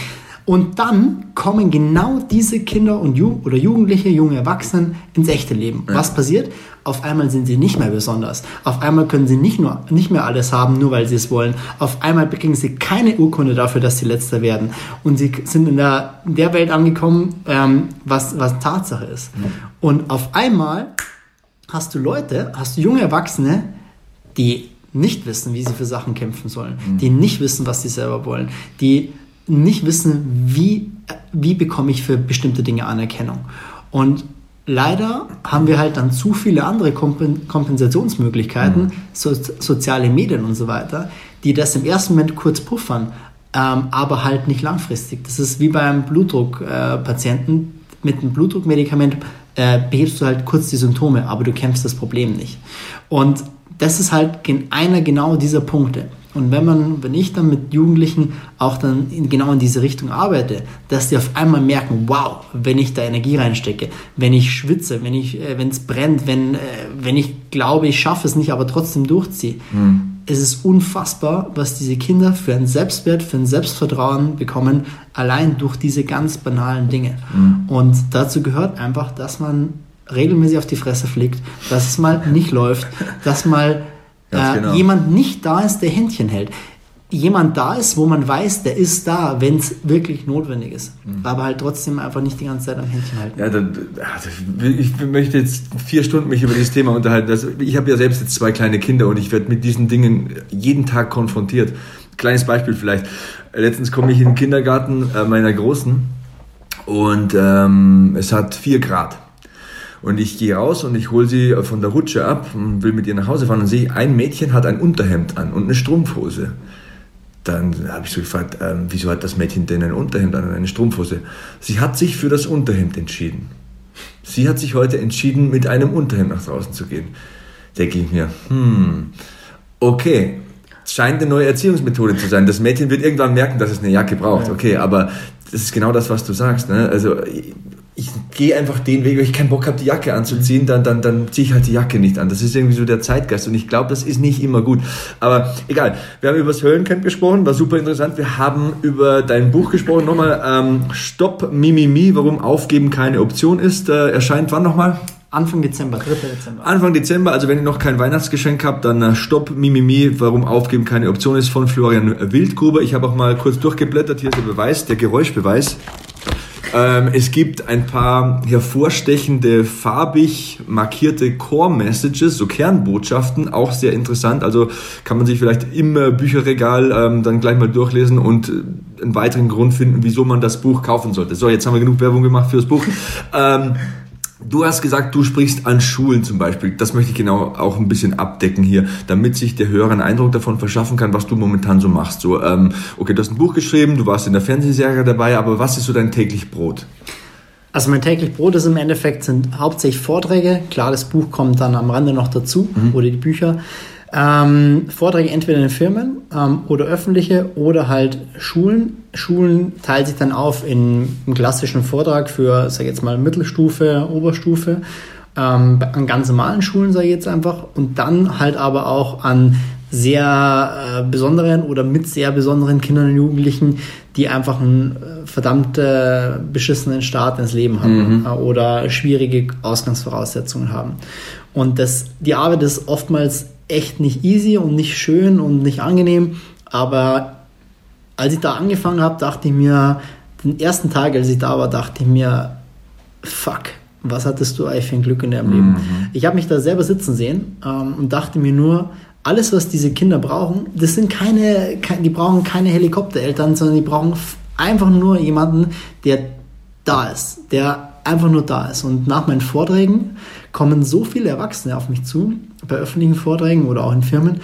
Und dann kommen genau diese Kinder und Ju oder Jugendliche, junge Erwachsenen ins echte Leben. Ja. Was passiert? Auf einmal sind sie nicht mehr besonders. Auf einmal können sie nicht, nur, nicht mehr alles haben, nur weil sie es wollen. Auf einmal bekriegen sie keine Urkunde dafür, dass sie letzter werden. Und sie sind in der, in der Welt angekommen, ähm, was, was Tatsache ist. Ja. Und auf einmal hast du Leute, hast du junge Erwachsene, die nicht wissen, wie sie für Sachen kämpfen sollen, mhm. die nicht wissen, was sie selber wollen, die nicht wissen, wie, wie bekomme ich für bestimmte Dinge Anerkennung. Und leider haben wir halt dann zu viele andere Kompensationsmöglichkeiten, mhm. so, soziale Medien und so weiter, die das im ersten Moment kurz puffern, ähm, aber halt nicht langfristig. Das ist wie beim Blutdruckpatienten. Äh, Mit einem Blutdruckmedikament äh, behebst du halt kurz die Symptome, aber du kämpfst das Problem nicht. Und das ist halt einer genau dieser Punkte. Und wenn man, wenn ich dann mit Jugendlichen auch dann in, genau in diese Richtung arbeite, dass die auf einmal merken, wow, wenn ich da Energie reinstecke, wenn ich schwitze, wenn ich, äh, wenn es brennt, wenn, äh, wenn ich glaube, ich schaffe es nicht, aber trotzdem durchziehe, mhm. es ist unfassbar, was diese Kinder für einen Selbstwert, für ein Selbstvertrauen bekommen, allein durch diese ganz banalen Dinge. Mhm. Und dazu gehört einfach, dass man regelmäßig auf die Fresse fliegt, dass es mal nicht läuft, dass mal äh, genau. jemand nicht da ist, der Händchen hält. Jemand da ist, wo man weiß, der ist da, wenn es wirklich notwendig ist. Mhm. Aber halt trotzdem einfach nicht die ganze Zeit am Händchen halten. Ja, dann, ich möchte jetzt vier Stunden mich über dieses Thema unterhalten. Also ich habe ja selbst jetzt zwei kleine Kinder und ich werde mit diesen Dingen jeden Tag konfrontiert. Kleines Beispiel vielleicht. Letztens komme ich in den Kindergarten äh, meiner Großen und ähm, es hat vier Grad. Und ich gehe raus und ich hole sie von der Rutsche ab und will mit ihr nach Hause fahren und sehe, ein Mädchen hat ein Unterhemd an und eine Strumpfhose. Dann habe ich so gefragt, ähm, wieso hat das Mädchen denn ein Unterhemd an und eine Strumpfhose? Sie hat sich für das Unterhemd entschieden. Sie hat sich heute entschieden, mit einem Unterhemd nach draußen zu gehen. Denke ich mir, hm, okay, scheint eine neue Erziehungsmethode zu sein. Das Mädchen wird irgendwann merken, dass es eine Jacke braucht. Okay, aber das ist genau das, was du sagst. Ne? Also ich gehe einfach den Weg, wenn ich keinen Bock habe, die Jacke anzuziehen, dann, dann, dann ziehe ich halt die Jacke nicht an. Das ist irgendwie so der Zeitgeist und ich glaube, das ist nicht immer gut. Aber egal, wir haben über das Höllencamp gesprochen, war super interessant. Wir haben über dein Buch gesprochen. Nochmal, ähm, Stopp Mimimi, warum Aufgeben keine Option ist. Äh, erscheint wann nochmal? Anfang Dezember, 3. Dezember. Anfang Dezember, also wenn ihr noch kein Weihnachtsgeschenk habt, dann äh, Stopp Mimimi, warum Aufgeben keine Option ist von Florian Wildgruber. Ich habe auch mal kurz durchgeblättert, hier ist der Beweis, der Geräuschbeweis. Ähm, es gibt ein paar hervorstechende, farbig markierte Core-Messages, so Kernbotschaften, auch sehr interessant. Also kann man sich vielleicht im äh, Bücherregal ähm, dann gleich mal durchlesen und äh, einen weiteren Grund finden, wieso man das Buch kaufen sollte. So, jetzt haben wir genug Werbung gemacht fürs Buch. Ähm, Du hast gesagt, du sprichst an Schulen zum Beispiel. Das möchte ich genau auch ein bisschen abdecken hier, damit sich der Hörer einen Eindruck davon verschaffen kann, was du momentan so machst. So, ähm, okay, du hast ein Buch geschrieben, du warst in der Fernsehserie dabei, aber was ist so dein täglich Brot? Also mein täglich Brot ist im Endeffekt sind hauptsächlich Vorträge. Klar, das Buch kommt dann am Rande noch dazu mhm. oder die Bücher. Ähm, Vorträge entweder in Firmen ähm, oder öffentliche oder halt Schulen. Schulen teilt sich dann auf in einen klassischen Vortrag für, sag ich jetzt mal, Mittelstufe, Oberstufe, ähm, an ganz normalen Schulen, sage ich jetzt einfach, und dann halt aber auch an sehr äh, besonderen oder mit sehr besonderen Kindern und Jugendlichen, die einfach einen äh, verdammt äh, beschissenen Start ins Leben haben mhm. äh, oder schwierige Ausgangsvoraussetzungen haben. Und das, die Arbeit ist oftmals echt nicht easy und nicht schön und nicht angenehm. Aber als ich da angefangen habe, dachte ich mir, den ersten Tag, als ich da war, dachte ich mir, fuck, was hattest du eigentlich für ein Glück in deinem mhm. Leben? Ich habe mich da selber sitzen sehen ähm, und dachte mir nur, alles, was diese Kinder brauchen, das sind keine, die brauchen keine Helikoptereltern, sondern die brauchen einfach nur jemanden, der da ist, der einfach nur da ist. Und nach meinen Vorträgen kommen so viele Erwachsene auf mich zu, bei öffentlichen Vorträgen oder auch in Firmen,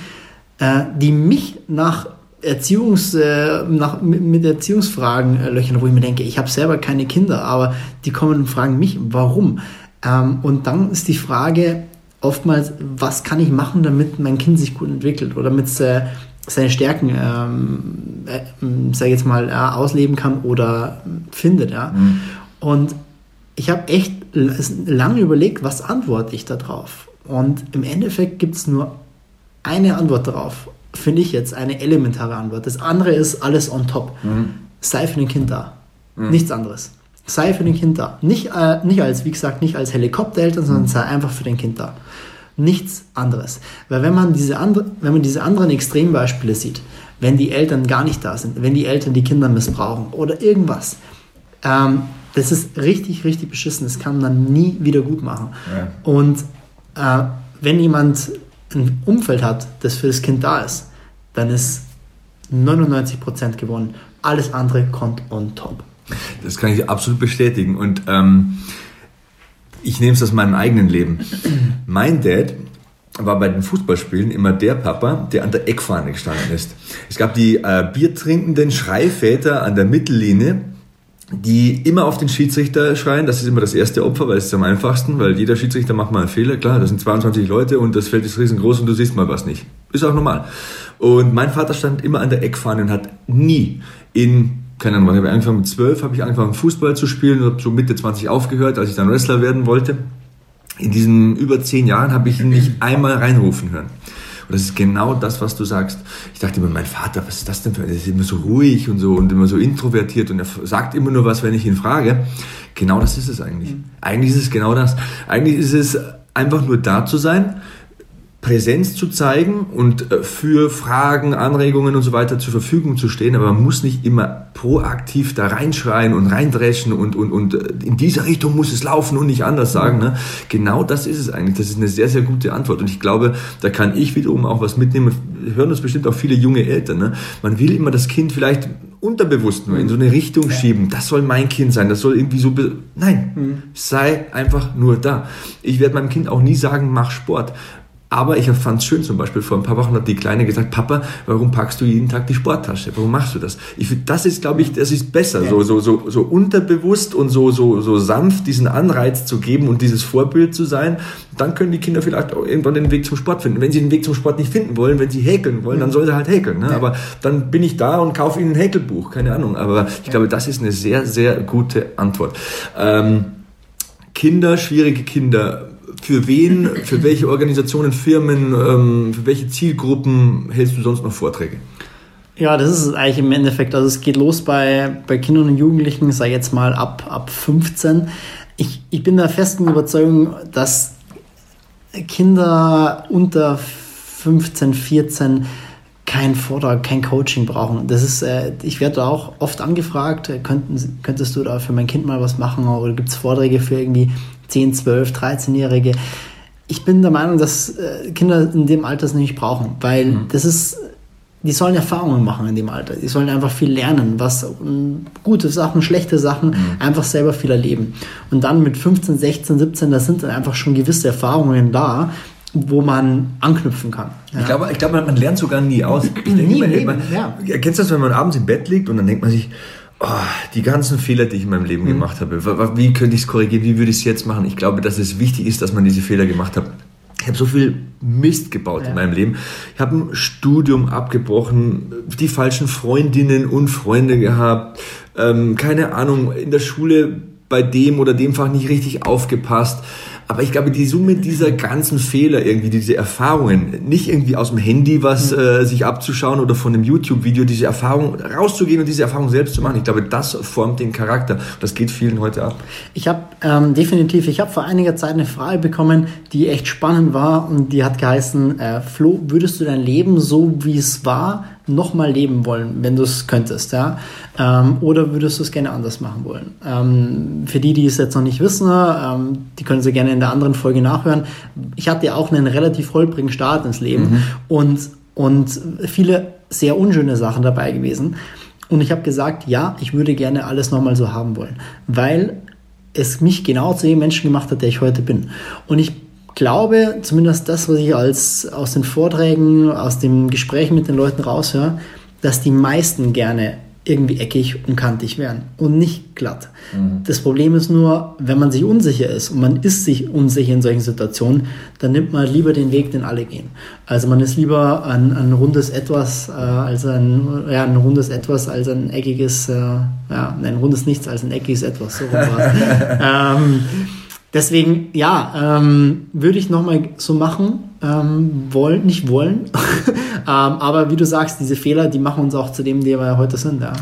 äh, die mich nach Erziehungs, äh, nach, mit, Erziehungsfragen äh, löchern, wo ich mir denke, ich habe selber keine Kinder, aber die kommen und fragen mich, warum? Ähm, und dann ist die Frage oftmals, was kann ich machen, damit mein Kind sich gut entwickelt oder damit es äh, seine Stärken, ähm, äh, sag ich jetzt mal, äh, ausleben kann oder findet. Ja? Mhm. Und ich habe echt lange überlegt, was antworte ich da drauf. Und im Endeffekt gibt es nur eine Antwort darauf. Finde ich jetzt eine elementare Antwort. Das andere ist alles on top. Mhm. Sei für den Kind da. Mhm. Nichts anderes. Sei für den Kind da. Nicht, äh, nicht als, wie gesagt, nicht als Helikoptereltern, sondern mhm. sei einfach für den Kind da. Nichts anderes. Weil wenn man diese, andre, wenn man diese anderen Extrembeispiele sieht, wenn die Eltern gar nicht da sind, wenn die Eltern die Kinder missbrauchen oder irgendwas, ähm, das ist richtig, richtig beschissen. Das kann man nie wieder gut machen. Ja. Und äh, wenn jemand ein Umfeld hat, das für das Kind da ist, dann ist 99% gewonnen. Alles andere kommt on top. Das kann ich absolut bestätigen. Und ähm, ich nehme es aus meinem eigenen Leben. Mein Dad war bei den Fußballspielen immer der Papa, der an der Eckfahne gestanden ist. Es gab die äh, biertrinkenden Schreiväter an der Mittellinie, die immer auf den Schiedsrichter schreien. Das ist immer das erste Opfer, weil es ist am einfachsten, weil jeder Schiedsrichter macht mal einen Fehler. Klar, das sind 22 Leute und das Feld ist riesengroß und du siehst mal was nicht. Ist auch normal. Und mein Vater stand immer an der Eckfahne und hat nie in, keine Ahnung, ich habe angefangen mit 12, habe ich angefangen Fußball zu spielen und habe so Mitte 20 aufgehört, als ich dann Wrestler werden wollte. In diesen über 10 Jahren habe ich ihn nicht einmal reinrufen hören. Und das ist genau das, was du sagst. Ich dachte immer, mein Vater, was ist das denn für ein, er ist immer so ruhig und so und immer so introvertiert und er sagt immer nur was, wenn ich ihn frage. Genau das ist es eigentlich. Mhm. Eigentlich ist es genau das. Eigentlich ist es einfach nur da zu sein, Präsenz zu zeigen und äh, für Fragen, Anregungen und so weiter zur Verfügung zu stehen, aber man muss nicht immer proaktiv da reinschreien und reindreschen und, und, und äh, in diese Richtung muss es laufen und nicht anders sagen. Ne? Genau das ist es eigentlich. Das ist eine sehr, sehr gute Antwort und ich glaube, da kann ich wiederum auch was mitnehmen. Hören uns bestimmt auch viele junge Eltern. Ne? Man will immer das Kind vielleicht unterbewusst nur in so eine Richtung schieben. Das soll mein Kind sein. Das soll irgendwie so. Nein, mhm. sei einfach nur da. Ich werde meinem Kind auch nie sagen, mach Sport. Aber ich fand es schön, zum Beispiel vor ein paar Wochen hat die Kleine gesagt, Papa, warum packst du jeden Tag die Sporttasche? Warum machst du das? Ich das ist, glaube ich, das ist besser, so, so, so, so unterbewusst und so, so, so sanft diesen Anreiz zu geben und dieses Vorbild zu sein. Dann können die Kinder vielleicht auch irgendwann den Weg zum Sport finden. Wenn sie den Weg zum Sport nicht finden wollen, wenn sie häkeln wollen, dann sollen sie halt häkeln. Ne? Aber dann bin ich da und kaufe ihnen ein Häkelbuch, keine Ahnung. Aber ich glaube, das ist eine sehr, sehr gute Antwort. Ähm, Kinder, schwierige Kinder, für wen, für welche Organisationen, Firmen, ähm, für welche Zielgruppen hältst du sonst noch Vorträge? Ja, das ist eigentlich im Endeffekt, also es geht los bei, bei Kindern und Jugendlichen, sei jetzt mal ab, ab 15. Ich, ich bin der festen Überzeugung, dass Kinder unter 15, 14 kein Vortrag, kein Coaching brauchen. Das ist, äh, ich werde auch oft angefragt, könnten, könntest du da für mein Kind mal was machen oder gibt es Vorträge für irgendwie 10, 12, 13-Jährige. Ich bin der Meinung, dass äh, Kinder in dem Alter es nicht brauchen, weil mhm. das ist, die sollen Erfahrungen machen in dem Alter. Die sollen einfach viel lernen, was gute Sachen, schlechte Sachen, mhm. einfach selber viel erleben. Und dann mit 15, 16, 17, da sind dann einfach schon gewisse Erfahrungen da, wo man anknüpfen kann. Ja. Ich glaube, ich glaube man, lernt sogar nie aus. Ich denke, nie, man, man, ja. Kennst du das, wenn man abends im Bett liegt und dann denkt man sich, oh, die ganzen Fehler, die ich in meinem Leben mhm. gemacht habe, wie könnte ich es korrigieren, wie würde ich es jetzt machen? Ich glaube, dass es wichtig ist, dass man diese Fehler gemacht hat. Ich habe so viel Mist gebaut ja. in meinem Leben. Ich habe ein Studium abgebrochen, die falschen Freundinnen und Freunde gehabt, ähm, keine Ahnung, in der Schule bei dem oder dem Fach nicht richtig aufgepasst. Aber ich glaube, die Summe dieser ganzen Fehler irgendwie, diese Erfahrungen, nicht irgendwie aus dem Handy was mhm. äh, sich abzuschauen oder von einem YouTube-Video, diese Erfahrung rauszugehen und diese Erfahrung selbst zu machen, ich glaube, das formt den Charakter. Das geht vielen heute ab. Ich habe ähm, definitiv, ich habe vor einiger Zeit eine Frage bekommen, die echt spannend war und die hat geheißen, äh, Flo, würdest du dein Leben so, wie es war, nochmal leben wollen, wenn du es könntest, ja? Ähm, oder würdest du es gerne anders machen wollen? Ähm, für die, die es jetzt noch nicht wissen, ähm, die können sie gerne in der anderen Folge nachhören. Ich hatte ja auch einen relativ holprigen Start ins Leben mhm. und, und viele sehr unschöne Sachen dabei gewesen. Und ich habe gesagt, ja, ich würde gerne alles nochmal so haben wollen, weil es mich genau zu dem Menschen gemacht hat, der ich heute bin. Und ich glaube, zumindest das, was ich als, aus den Vorträgen, aus dem Gespräch mit den Leuten raushöre, dass die meisten gerne irgendwie eckig und kantig wären und nicht glatt. Mhm. Das Problem ist nur, wenn man sich unsicher ist und man ist sich unsicher in solchen Situationen, dann nimmt man lieber den Weg, den alle gehen. Also man ist lieber ein, ein rundes Etwas äh, als ein, ja, ein rundes Etwas als ein eckiges, äh, ja, ein rundes Nichts als ein eckiges Etwas. So ähm, Deswegen, ja, ähm, würde ich nochmal so machen, ähm, wollen, nicht wollen. ähm, aber wie du sagst, diese Fehler, die machen uns auch zu dem, der wir heute sind. Ja,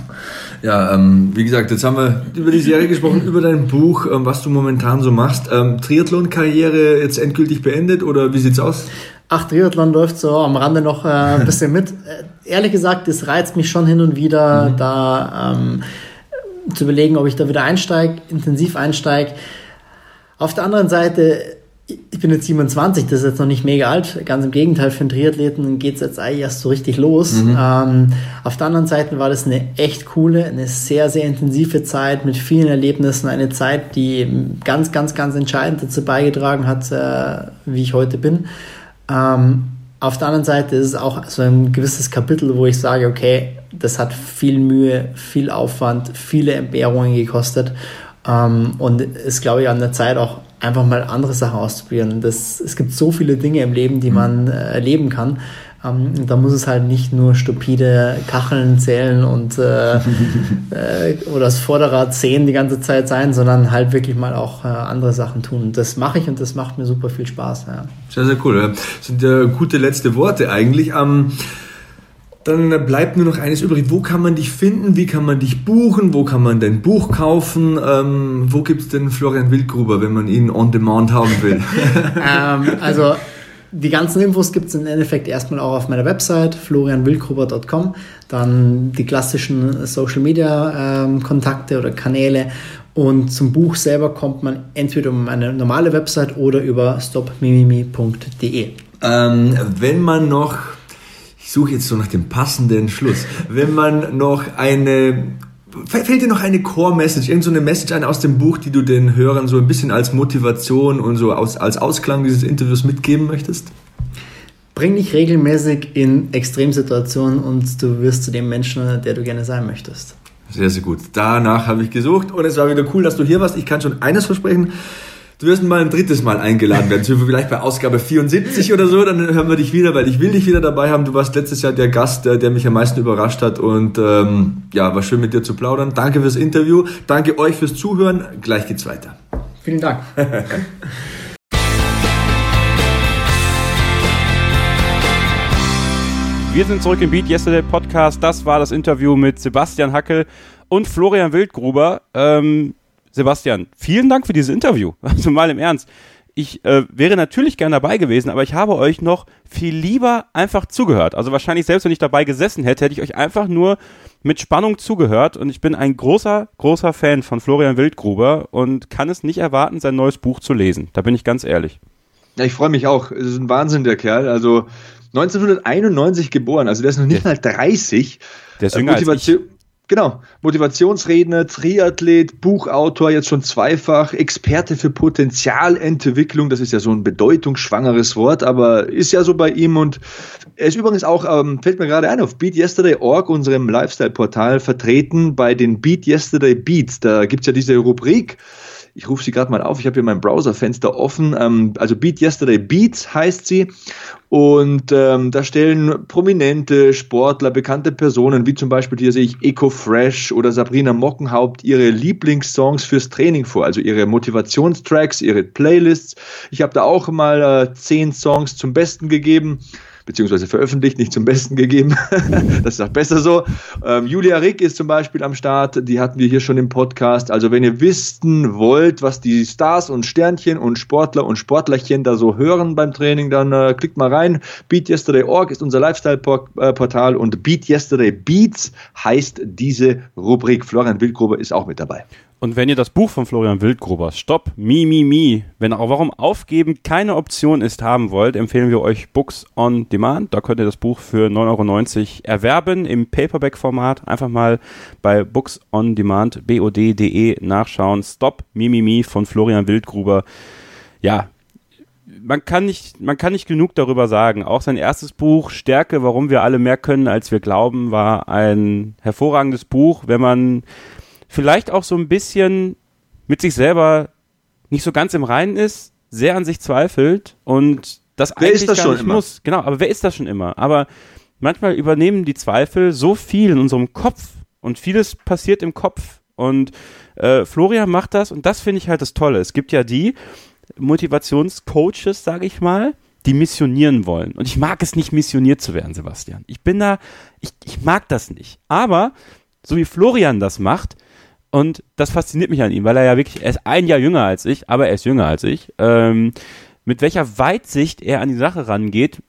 ja ähm, wie gesagt, jetzt haben wir über die Serie gesprochen, über dein Buch, ähm, was du momentan so machst. Ähm, Triathlon-Karriere jetzt endgültig beendet oder wie sieht's aus? Ach, Triathlon läuft so am Rande noch äh, ein bisschen mit. Äh, ehrlich gesagt, das reizt mich schon hin und wieder, mhm. da ähm, zu überlegen, ob ich da wieder einsteige, intensiv einsteige. Auf der anderen Seite, ich bin jetzt 27, das ist jetzt noch nicht mega alt. Ganz im Gegenteil, für einen Triathleten geht es jetzt eigentlich erst so richtig los. Mhm. Ähm, auf der anderen Seite war das eine echt coole, eine sehr, sehr intensive Zeit mit vielen Erlebnissen. Eine Zeit, die ganz, ganz, ganz entscheidend dazu beigetragen hat, äh, wie ich heute bin. Ähm, auf der anderen Seite ist es auch so ein gewisses Kapitel, wo ich sage, okay, das hat viel Mühe, viel Aufwand, viele Entbehrungen gekostet. Ähm, und ist, glaube ich, an der Zeit auch einfach mal andere Sachen auszuprobieren. Das, es gibt so viele Dinge im Leben, die mhm. man äh, erleben kann. Ähm, da muss es halt nicht nur stupide Kacheln zählen und äh, äh, oder das Vorderrad sehen die ganze Zeit sein, sondern halt wirklich mal auch äh, andere Sachen tun. Das mache ich und das macht mir super viel Spaß. Ja. Sehr, sehr cool. Das sind ja gute letzte Worte eigentlich. Ähm dann bleibt nur noch eines übrig. Wo kann man dich finden? Wie kann man dich buchen? Wo kann man dein Buch kaufen? Ähm, wo gibt es denn Florian Wildgruber, wenn man ihn on demand haben will? ähm, also Die ganzen Infos gibt es im Endeffekt erstmal auch auf meiner Website florianwildgruber.com. Dann die klassischen Social Media ähm, Kontakte oder Kanäle. Und zum Buch selber kommt man entweder um meine normale Website oder über stopmimimi.de. Ähm, wenn man noch, suche jetzt so nach dem passenden Schluss, wenn man noch eine Fällt dir noch eine Core-Message, irgendeine so Message ein aus dem Buch, die du den Hörern so ein bisschen als Motivation und so aus, als Ausklang dieses Interviews mitgeben möchtest? Bring dich regelmäßig in Extremsituationen und du wirst zu dem Menschen, der du gerne sein möchtest. Sehr, sehr gut. Danach habe ich gesucht und es war wieder cool, dass du hier warst. Ich kann schon eines versprechen. Du wirst mal ein drittes Mal eingeladen werden. Vielleicht bei Ausgabe 74 oder so, dann hören wir dich wieder, weil ich will dich wieder dabei haben. Du warst letztes Jahr der Gast, der, der mich am meisten überrascht hat. Und ähm, ja, war schön mit dir zu plaudern. Danke fürs Interview. Danke euch fürs Zuhören. Gleich geht's weiter. Vielen Dank. Wir sind zurück im Beat Yesterday Podcast. Das war das Interview mit Sebastian Hackel und Florian Wildgruber. Ähm, Sebastian, vielen Dank für dieses Interview. Also mal im Ernst. Ich äh, wäre natürlich gern dabei gewesen, aber ich habe euch noch viel lieber einfach zugehört. Also wahrscheinlich selbst wenn ich dabei gesessen hätte, hätte ich euch einfach nur mit Spannung zugehört. Und ich bin ein großer, großer Fan von Florian Wildgruber und kann es nicht erwarten, sein neues Buch zu lesen. Da bin ich ganz ehrlich. Ja, ich freue mich auch. Es ist ein Wahnsinn, der Kerl. Also 1991 geboren, also der ist noch nicht mal 30. Der ist jünger Motivation, als ich. Genau, Motivationsredner, Triathlet, Buchautor, jetzt schon zweifach, Experte für Potenzialentwicklung, das ist ja so ein bedeutungsschwangeres Wort, aber ist ja so bei ihm. Und er ist übrigens auch, ähm, fällt mir gerade ein, auf BeatYesterday.org, unserem Lifestyle-Portal, vertreten bei den Beat Yesterday Beats. Da gibt's ja diese Rubrik, ich rufe sie gerade mal auf, ich habe hier mein Browserfenster offen. Ähm, also Beat Yesterday Beats heißt sie. Und ähm, da stellen prominente Sportler, bekannte Personen, wie zum Beispiel hier sehe ich Eco Fresh oder Sabrina Mockenhaupt, ihre Lieblingssongs fürs Training vor, also ihre Motivationstracks, ihre Playlists. Ich habe da auch mal äh, zehn Songs zum Besten gegeben beziehungsweise veröffentlicht, nicht zum Besten gegeben. das ist auch besser so. Ähm, Julia Rick ist zum Beispiel am Start, die hatten wir hier schon im Podcast. Also wenn ihr wissen wollt, was die Stars und Sternchen und Sportler und Sportlerchen da so hören beim Training, dann äh, klickt mal rein. BeatYesterday.org ist unser Lifestyle-Portal und Beat Yesterday Beats heißt diese Rubrik. Florian Wildgruber ist auch mit dabei. Und wenn ihr das Buch von Florian Wildgruber, Stopp, Mi, Mi, Mi, wenn auch warum Aufgeben keine Option ist, haben wollt, empfehlen wir euch Books on Demand. Da könnt ihr das Buch für 9,90 Euro erwerben im Paperback-Format. Einfach mal bei Books on Demand, bod.de nachschauen. Stopp, Mi, Mi, Mi von Florian Wildgruber. Ja, man kann nicht, man kann nicht genug darüber sagen. Auch sein erstes Buch, Stärke, warum wir alle mehr können, als wir glauben, war ein hervorragendes Buch, wenn man vielleicht auch so ein bisschen mit sich selber nicht so ganz im Reinen ist, sehr an sich zweifelt und das wer eigentlich ist das gar schon nicht immer? muss. Genau, aber wer ist das schon immer? Aber manchmal übernehmen die Zweifel so viel in unserem Kopf und vieles passiert im Kopf und äh, Florian macht das und das finde ich halt das Tolle. Es gibt ja die Motivationscoaches, sage ich mal, die missionieren wollen. Und ich mag es nicht, missioniert zu werden, Sebastian. Ich bin da, ich, ich mag das nicht. Aber so wie Florian das macht, und das fasziniert mich an ihm, weil er ja wirklich, er ist ein Jahr jünger als ich, aber er ist jünger als ich. Ähm, mit welcher Weitsicht er an die Sache rangeht,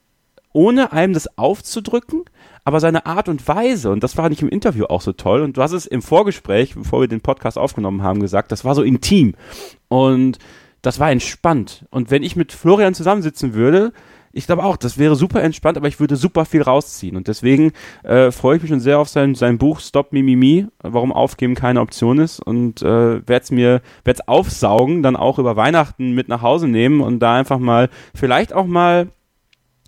ohne einem das aufzudrücken, aber seine Art und Weise, und das fand ich im Interview auch so toll, und du hast es im Vorgespräch, bevor wir den Podcast aufgenommen haben, gesagt, das war so intim. Und das war entspannt. Und wenn ich mit Florian zusammensitzen würde, ich glaube auch, das wäre super entspannt, aber ich würde super viel rausziehen. Und deswegen äh, freue ich mich schon sehr auf sein, sein Buch Stop Mimimi, warum Aufgeben keine Option ist. Und äh, werde es mir werd's aufsaugen, dann auch über Weihnachten mit nach Hause nehmen und da einfach mal, vielleicht auch mal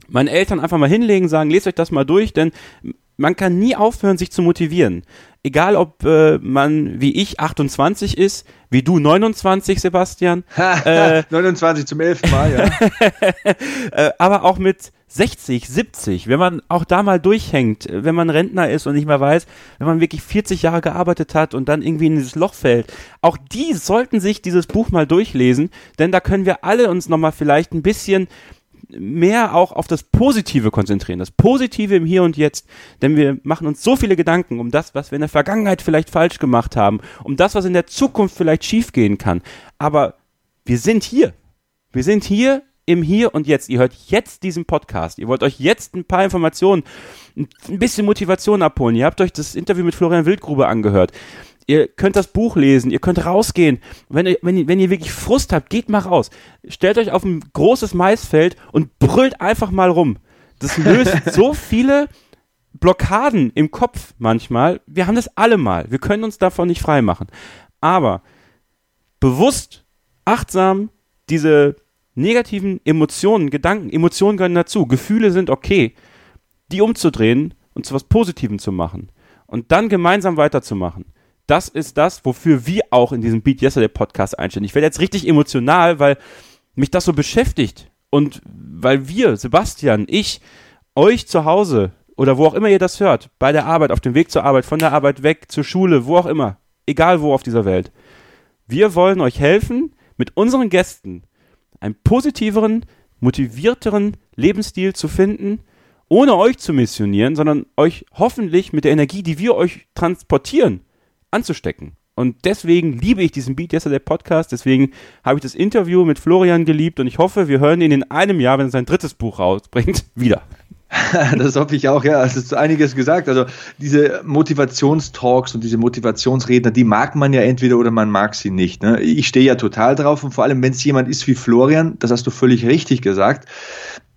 meinen Eltern einfach mal hinlegen, sagen, lest euch das mal durch, denn man kann nie aufhören, sich zu motivieren. Egal, ob äh, man wie ich 28 ist, wie du 29, Sebastian. äh, 29 zum elften Mal, ja. äh, aber auch mit 60, 70, wenn man auch da mal durchhängt, wenn man Rentner ist und nicht mehr weiß, wenn man wirklich 40 Jahre gearbeitet hat und dann irgendwie in dieses Loch fällt, auch die sollten sich dieses Buch mal durchlesen, denn da können wir alle uns nochmal vielleicht ein bisschen mehr auch auf das Positive konzentrieren, das Positive im Hier und Jetzt, denn wir machen uns so viele Gedanken um das, was wir in der Vergangenheit vielleicht falsch gemacht haben, um das, was in der Zukunft vielleicht schiefgehen kann. Aber wir sind hier. Wir sind hier im Hier und Jetzt. Ihr hört jetzt diesen Podcast. Ihr wollt euch jetzt ein paar Informationen, ein bisschen Motivation abholen. Ihr habt euch das Interview mit Florian Wildgrube angehört. Ihr könnt das Buch lesen, ihr könnt rausgehen. Wenn ihr, wenn, ihr, wenn ihr wirklich Frust habt, geht mal raus. Stellt euch auf ein großes Maisfeld und brüllt einfach mal rum. Das löst so viele Blockaden im Kopf manchmal. Wir haben das alle mal. Wir können uns davon nicht frei machen. Aber bewusst, achtsam diese negativen Emotionen, Gedanken, Emotionen gehören dazu. Gefühle sind okay. Die umzudrehen und zu was Positivem zu machen. Und dann gemeinsam weiterzumachen das ist das, wofür wir auch in diesem Beat Yesterday Podcast einstellen. Ich werde jetzt richtig emotional, weil mich das so beschäftigt und weil wir, Sebastian, ich, euch zu Hause oder wo auch immer ihr das hört, bei der Arbeit, auf dem Weg zur Arbeit, von der Arbeit weg, zur Schule, wo auch immer, egal wo auf dieser Welt, wir wollen euch helfen, mit unseren Gästen einen positiveren, motivierteren Lebensstil zu finden, ohne euch zu missionieren, sondern euch hoffentlich mit der Energie, die wir euch transportieren, anzustecken. Und deswegen liebe ich diesen Beat Yesterday Podcast. Deswegen habe ich das Interview mit Florian geliebt und ich hoffe, wir hören ihn in einem Jahr, wenn er sein drittes Buch rausbringt, wieder. das hoffe ich auch, ja. Es ist einiges gesagt. Also diese Motivationstalks und diese Motivationsredner, die mag man ja entweder oder man mag sie nicht. Ne? Ich stehe ja total drauf und vor allem, wenn es jemand ist wie Florian, das hast du völlig richtig gesagt,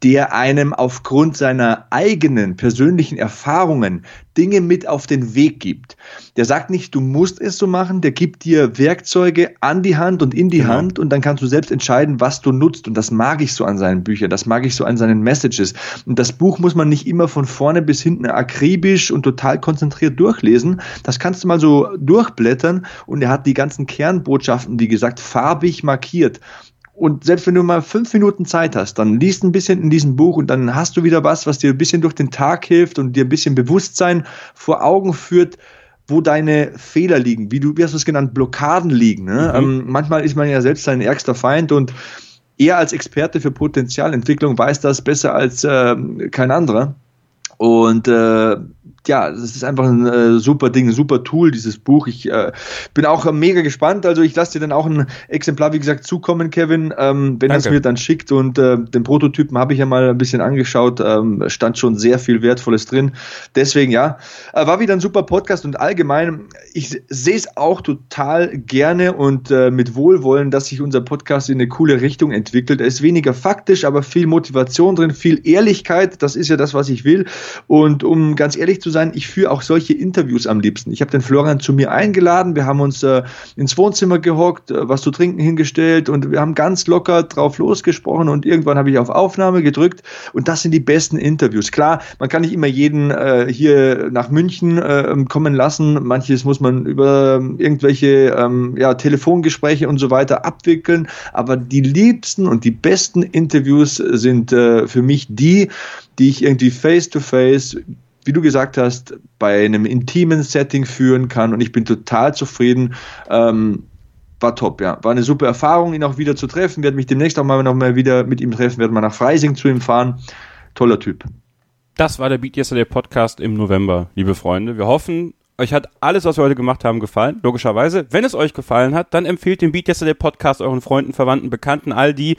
der einem aufgrund seiner eigenen persönlichen Erfahrungen Dinge mit auf den Weg gibt. Der sagt nicht, du musst es so machen, der gibt dir Werkzeuge an die Hand und in die genau. Hand und dann kannst du selbst entscheiden, was du nutzt. Und das mag ich so an seinen Büchern, das mag ich so an seinen Messages. Und das Buch muss man nicht immer von vorne bis hinten akribisch und total konzentriert durchlesen. Das kannst du mal so durchblättern und er hat die ganzen Kernbotschaften, wie gesagt, farbig markiert. Und selbst wenn du mal fünf Minuten Zeit hast, dann liest ein bisschen in diesem Buch und dann hast du wieder was, was dir ein bisschen durch den Tag hilft und dir ein bisschen Bewusstsein vor Augen führt, wo deine Fehler liegen, wie du, wie hast du es genannt, Blockaden liegen. Ne? Mhm. Ähm, manchmal ist man ja selbst sein ärgster Feind und er als Experte für Potenzialentwicklung weiß das besser als äh, kein anderer. Und äh, ja, das ist einfach ein äh, super Ding, ein super Tool, dieses Buch. Ich äh, bin auch mega gespannt. Also ich lasse dir dann auch ein Exemplar, wie gesagt, zukommen, Kevin, ähm, wenn er es mir dann schickt. Und äh, den Prototypen habe ich ja mal ein bisschen angeschaut. Ähm, stand schon sehr viel Wertvolles drin. Deswegen ja, äh, war wieder ein super Podcast und allgemein, ich sehe es auch total gerne und äh, mit Wohlwollen, dass sich unser Podcast in eine coole Richtung entwickelt. Er ist weniger faktisch, aber viel Motivation drin, viel Ehrlichkeit. Das ist ja das, was ich will. Und um ganz ehrlich zu sein, ich führe auch solche Interviews am liebsten. Ich habe den Florian zu mir eingeladen, wir haben uns äh, ins Wohnzimmer gehockt, äh, was zu trinken hingestellt und wir haben ganz locker drauf losgesprochen und irgendwann habe ich auf Aufnahme gedrückt und das sind die besten Interviews. Klar, man kann nicht immer jeden äh, hier nach München äh, kommen lassen, manches muss man über ähm, irgendwelche ähm, ja, Telefongespräche und so weiter abwickeln, aber die liebsten und die besten Interviews sind äh, für mich die, die ich irgendwie face to face wie du gesagt hast, bei einem intimen Setting führen kann und ich bin total zufrieden. Ähm, war top, ja. War eine super Erfahrung, ihn auch wieder zu treffen. Werde mich demnächst auch mal noch mal wieder mit ihm treffen, werde mal nach Freising zu ihm fahren. Toller Typ. Das war der Beat Yesterday Podcast im November, liebe Freunde. Wir hoffen, euch hat alles, was wir heute gemacht haben, gefallen. Logischerweise. Wenn es euch gefallen hat, dann empfehlt den Beat Yesterday Podcast euren Freunden, Verwandten, Bekannten, all die,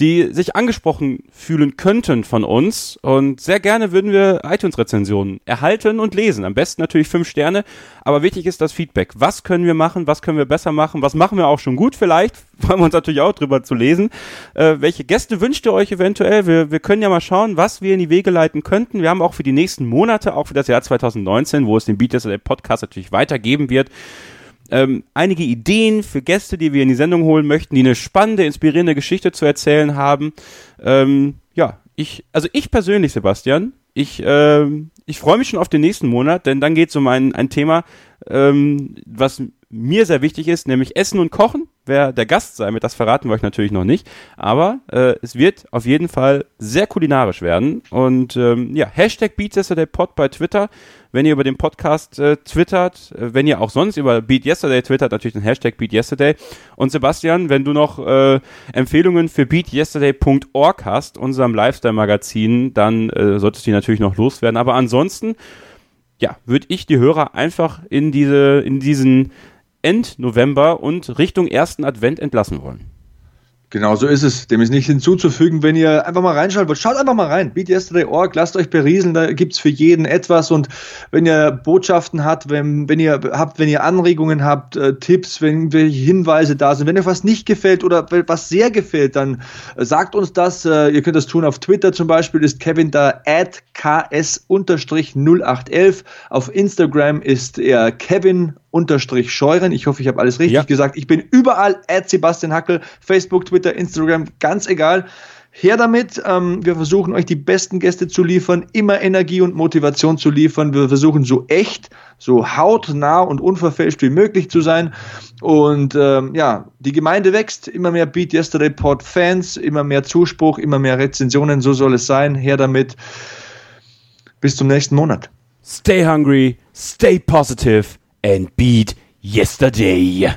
die sich angesprochen fühlen könnten von uns. Und sehr gerne würden wir iTunes-Rezensionen erhalten und lesen. Am besten natürlich fünf Sterne. Aber wichtig ist das Feedback. Was können wir machen? Was können wir besser machen? Was machen wir auch schon gut vielleicht? Freuen wir uns natürlich auch drüber zu lesen. Äh, welche Gäste wünscht ihr euch eventuell? Wir, wir können ja mal schauen, was wir in die Wege leiten könnten. Wir haben auch für die nächsten Monate, auch für das Jahr 2019, wo es den Beat Podcast natürlich weitergeben wird, ähm, einige Ideen für Gäste, die wir in die Sendung holen möchten, die eine spannende, inspirierende Geschichte zu erzählen haben. Ähm, ja, ich, also ich persönlich, Sebastian, ich, ähm, ich freue mich schon auf den nächsten Monat, denn dann geht es um ein, ein Thema, ähm, was mir sehr wichtig ist, nämlich Essen und Kochen. Wer der Gast sein wird, das verraten wir euch natürlich noch nicht. Aber äh, es wird auf jeden Fall sehr kulinarisch werden. Und ähm, ja, Hashtag BeatYesterdayPod bei Twitter. Wenn ihr über den Podcast äh, twittert, äh, wenn ihr auch sonst über Beat Yesterday twittert, natürlich den Hashtag Beat Yesterday. Und Sebastian, wenn du noch äh, Empfehlungen für beatyesterday.org hast, unserem Lifestyle-Magazin, dann äh, solltest du die natürlich noch loswerden. Aber ansonsten ja, würde ich die Hörer einfach in diese, in diesen End-November und Richtung ersten Advent entlassen wollen. Genau so ist es. Dem ist nichts hinzuzufügen, wenn ihr einfach mal reinschaut wollt. Schaut einfach mal rein. Beat Yesterday.org, lasst euch berieseln, da gibt's für jeden etwas. Und wenn ihr Botschaften habt, wenn, wenn ihr habt, wenn ihr Anregungen habt, äh, Tipps, wenn welche Hinweise da sind, wenn euch was nicht gefällt oder was sehr gefällt, dann äh, sagt uns das. Äh, ihr könnt das tun auf Twitter zum Beispiel, ist Kevin da at ks-0811. Auf Instagram ist er Kevin unterstrich scheuren. Ich hoffe, ich habe alles richtig ja. gesagt. Ich bin überall at Sebastian Hackel, Facebook, Twitter, Instagram, ganz egal. Her damit. Ähm, wir versuchen euch die besten Gäste zu liefern, immer Energie und Motivation zu liefern. Wir versuchen so echt, so hautnah und unverfälscht wie möglich zu sein. Und ähm, ja, die Gemeinde wächst, immer mehr Beat Yesterday Pod Fans, immer mehr Zuspruch, immer mehr Rezensionen. So soll es sein. Her damit. Bis zum nächsten Monat. Stay hungry, stay positive and beat yesterday.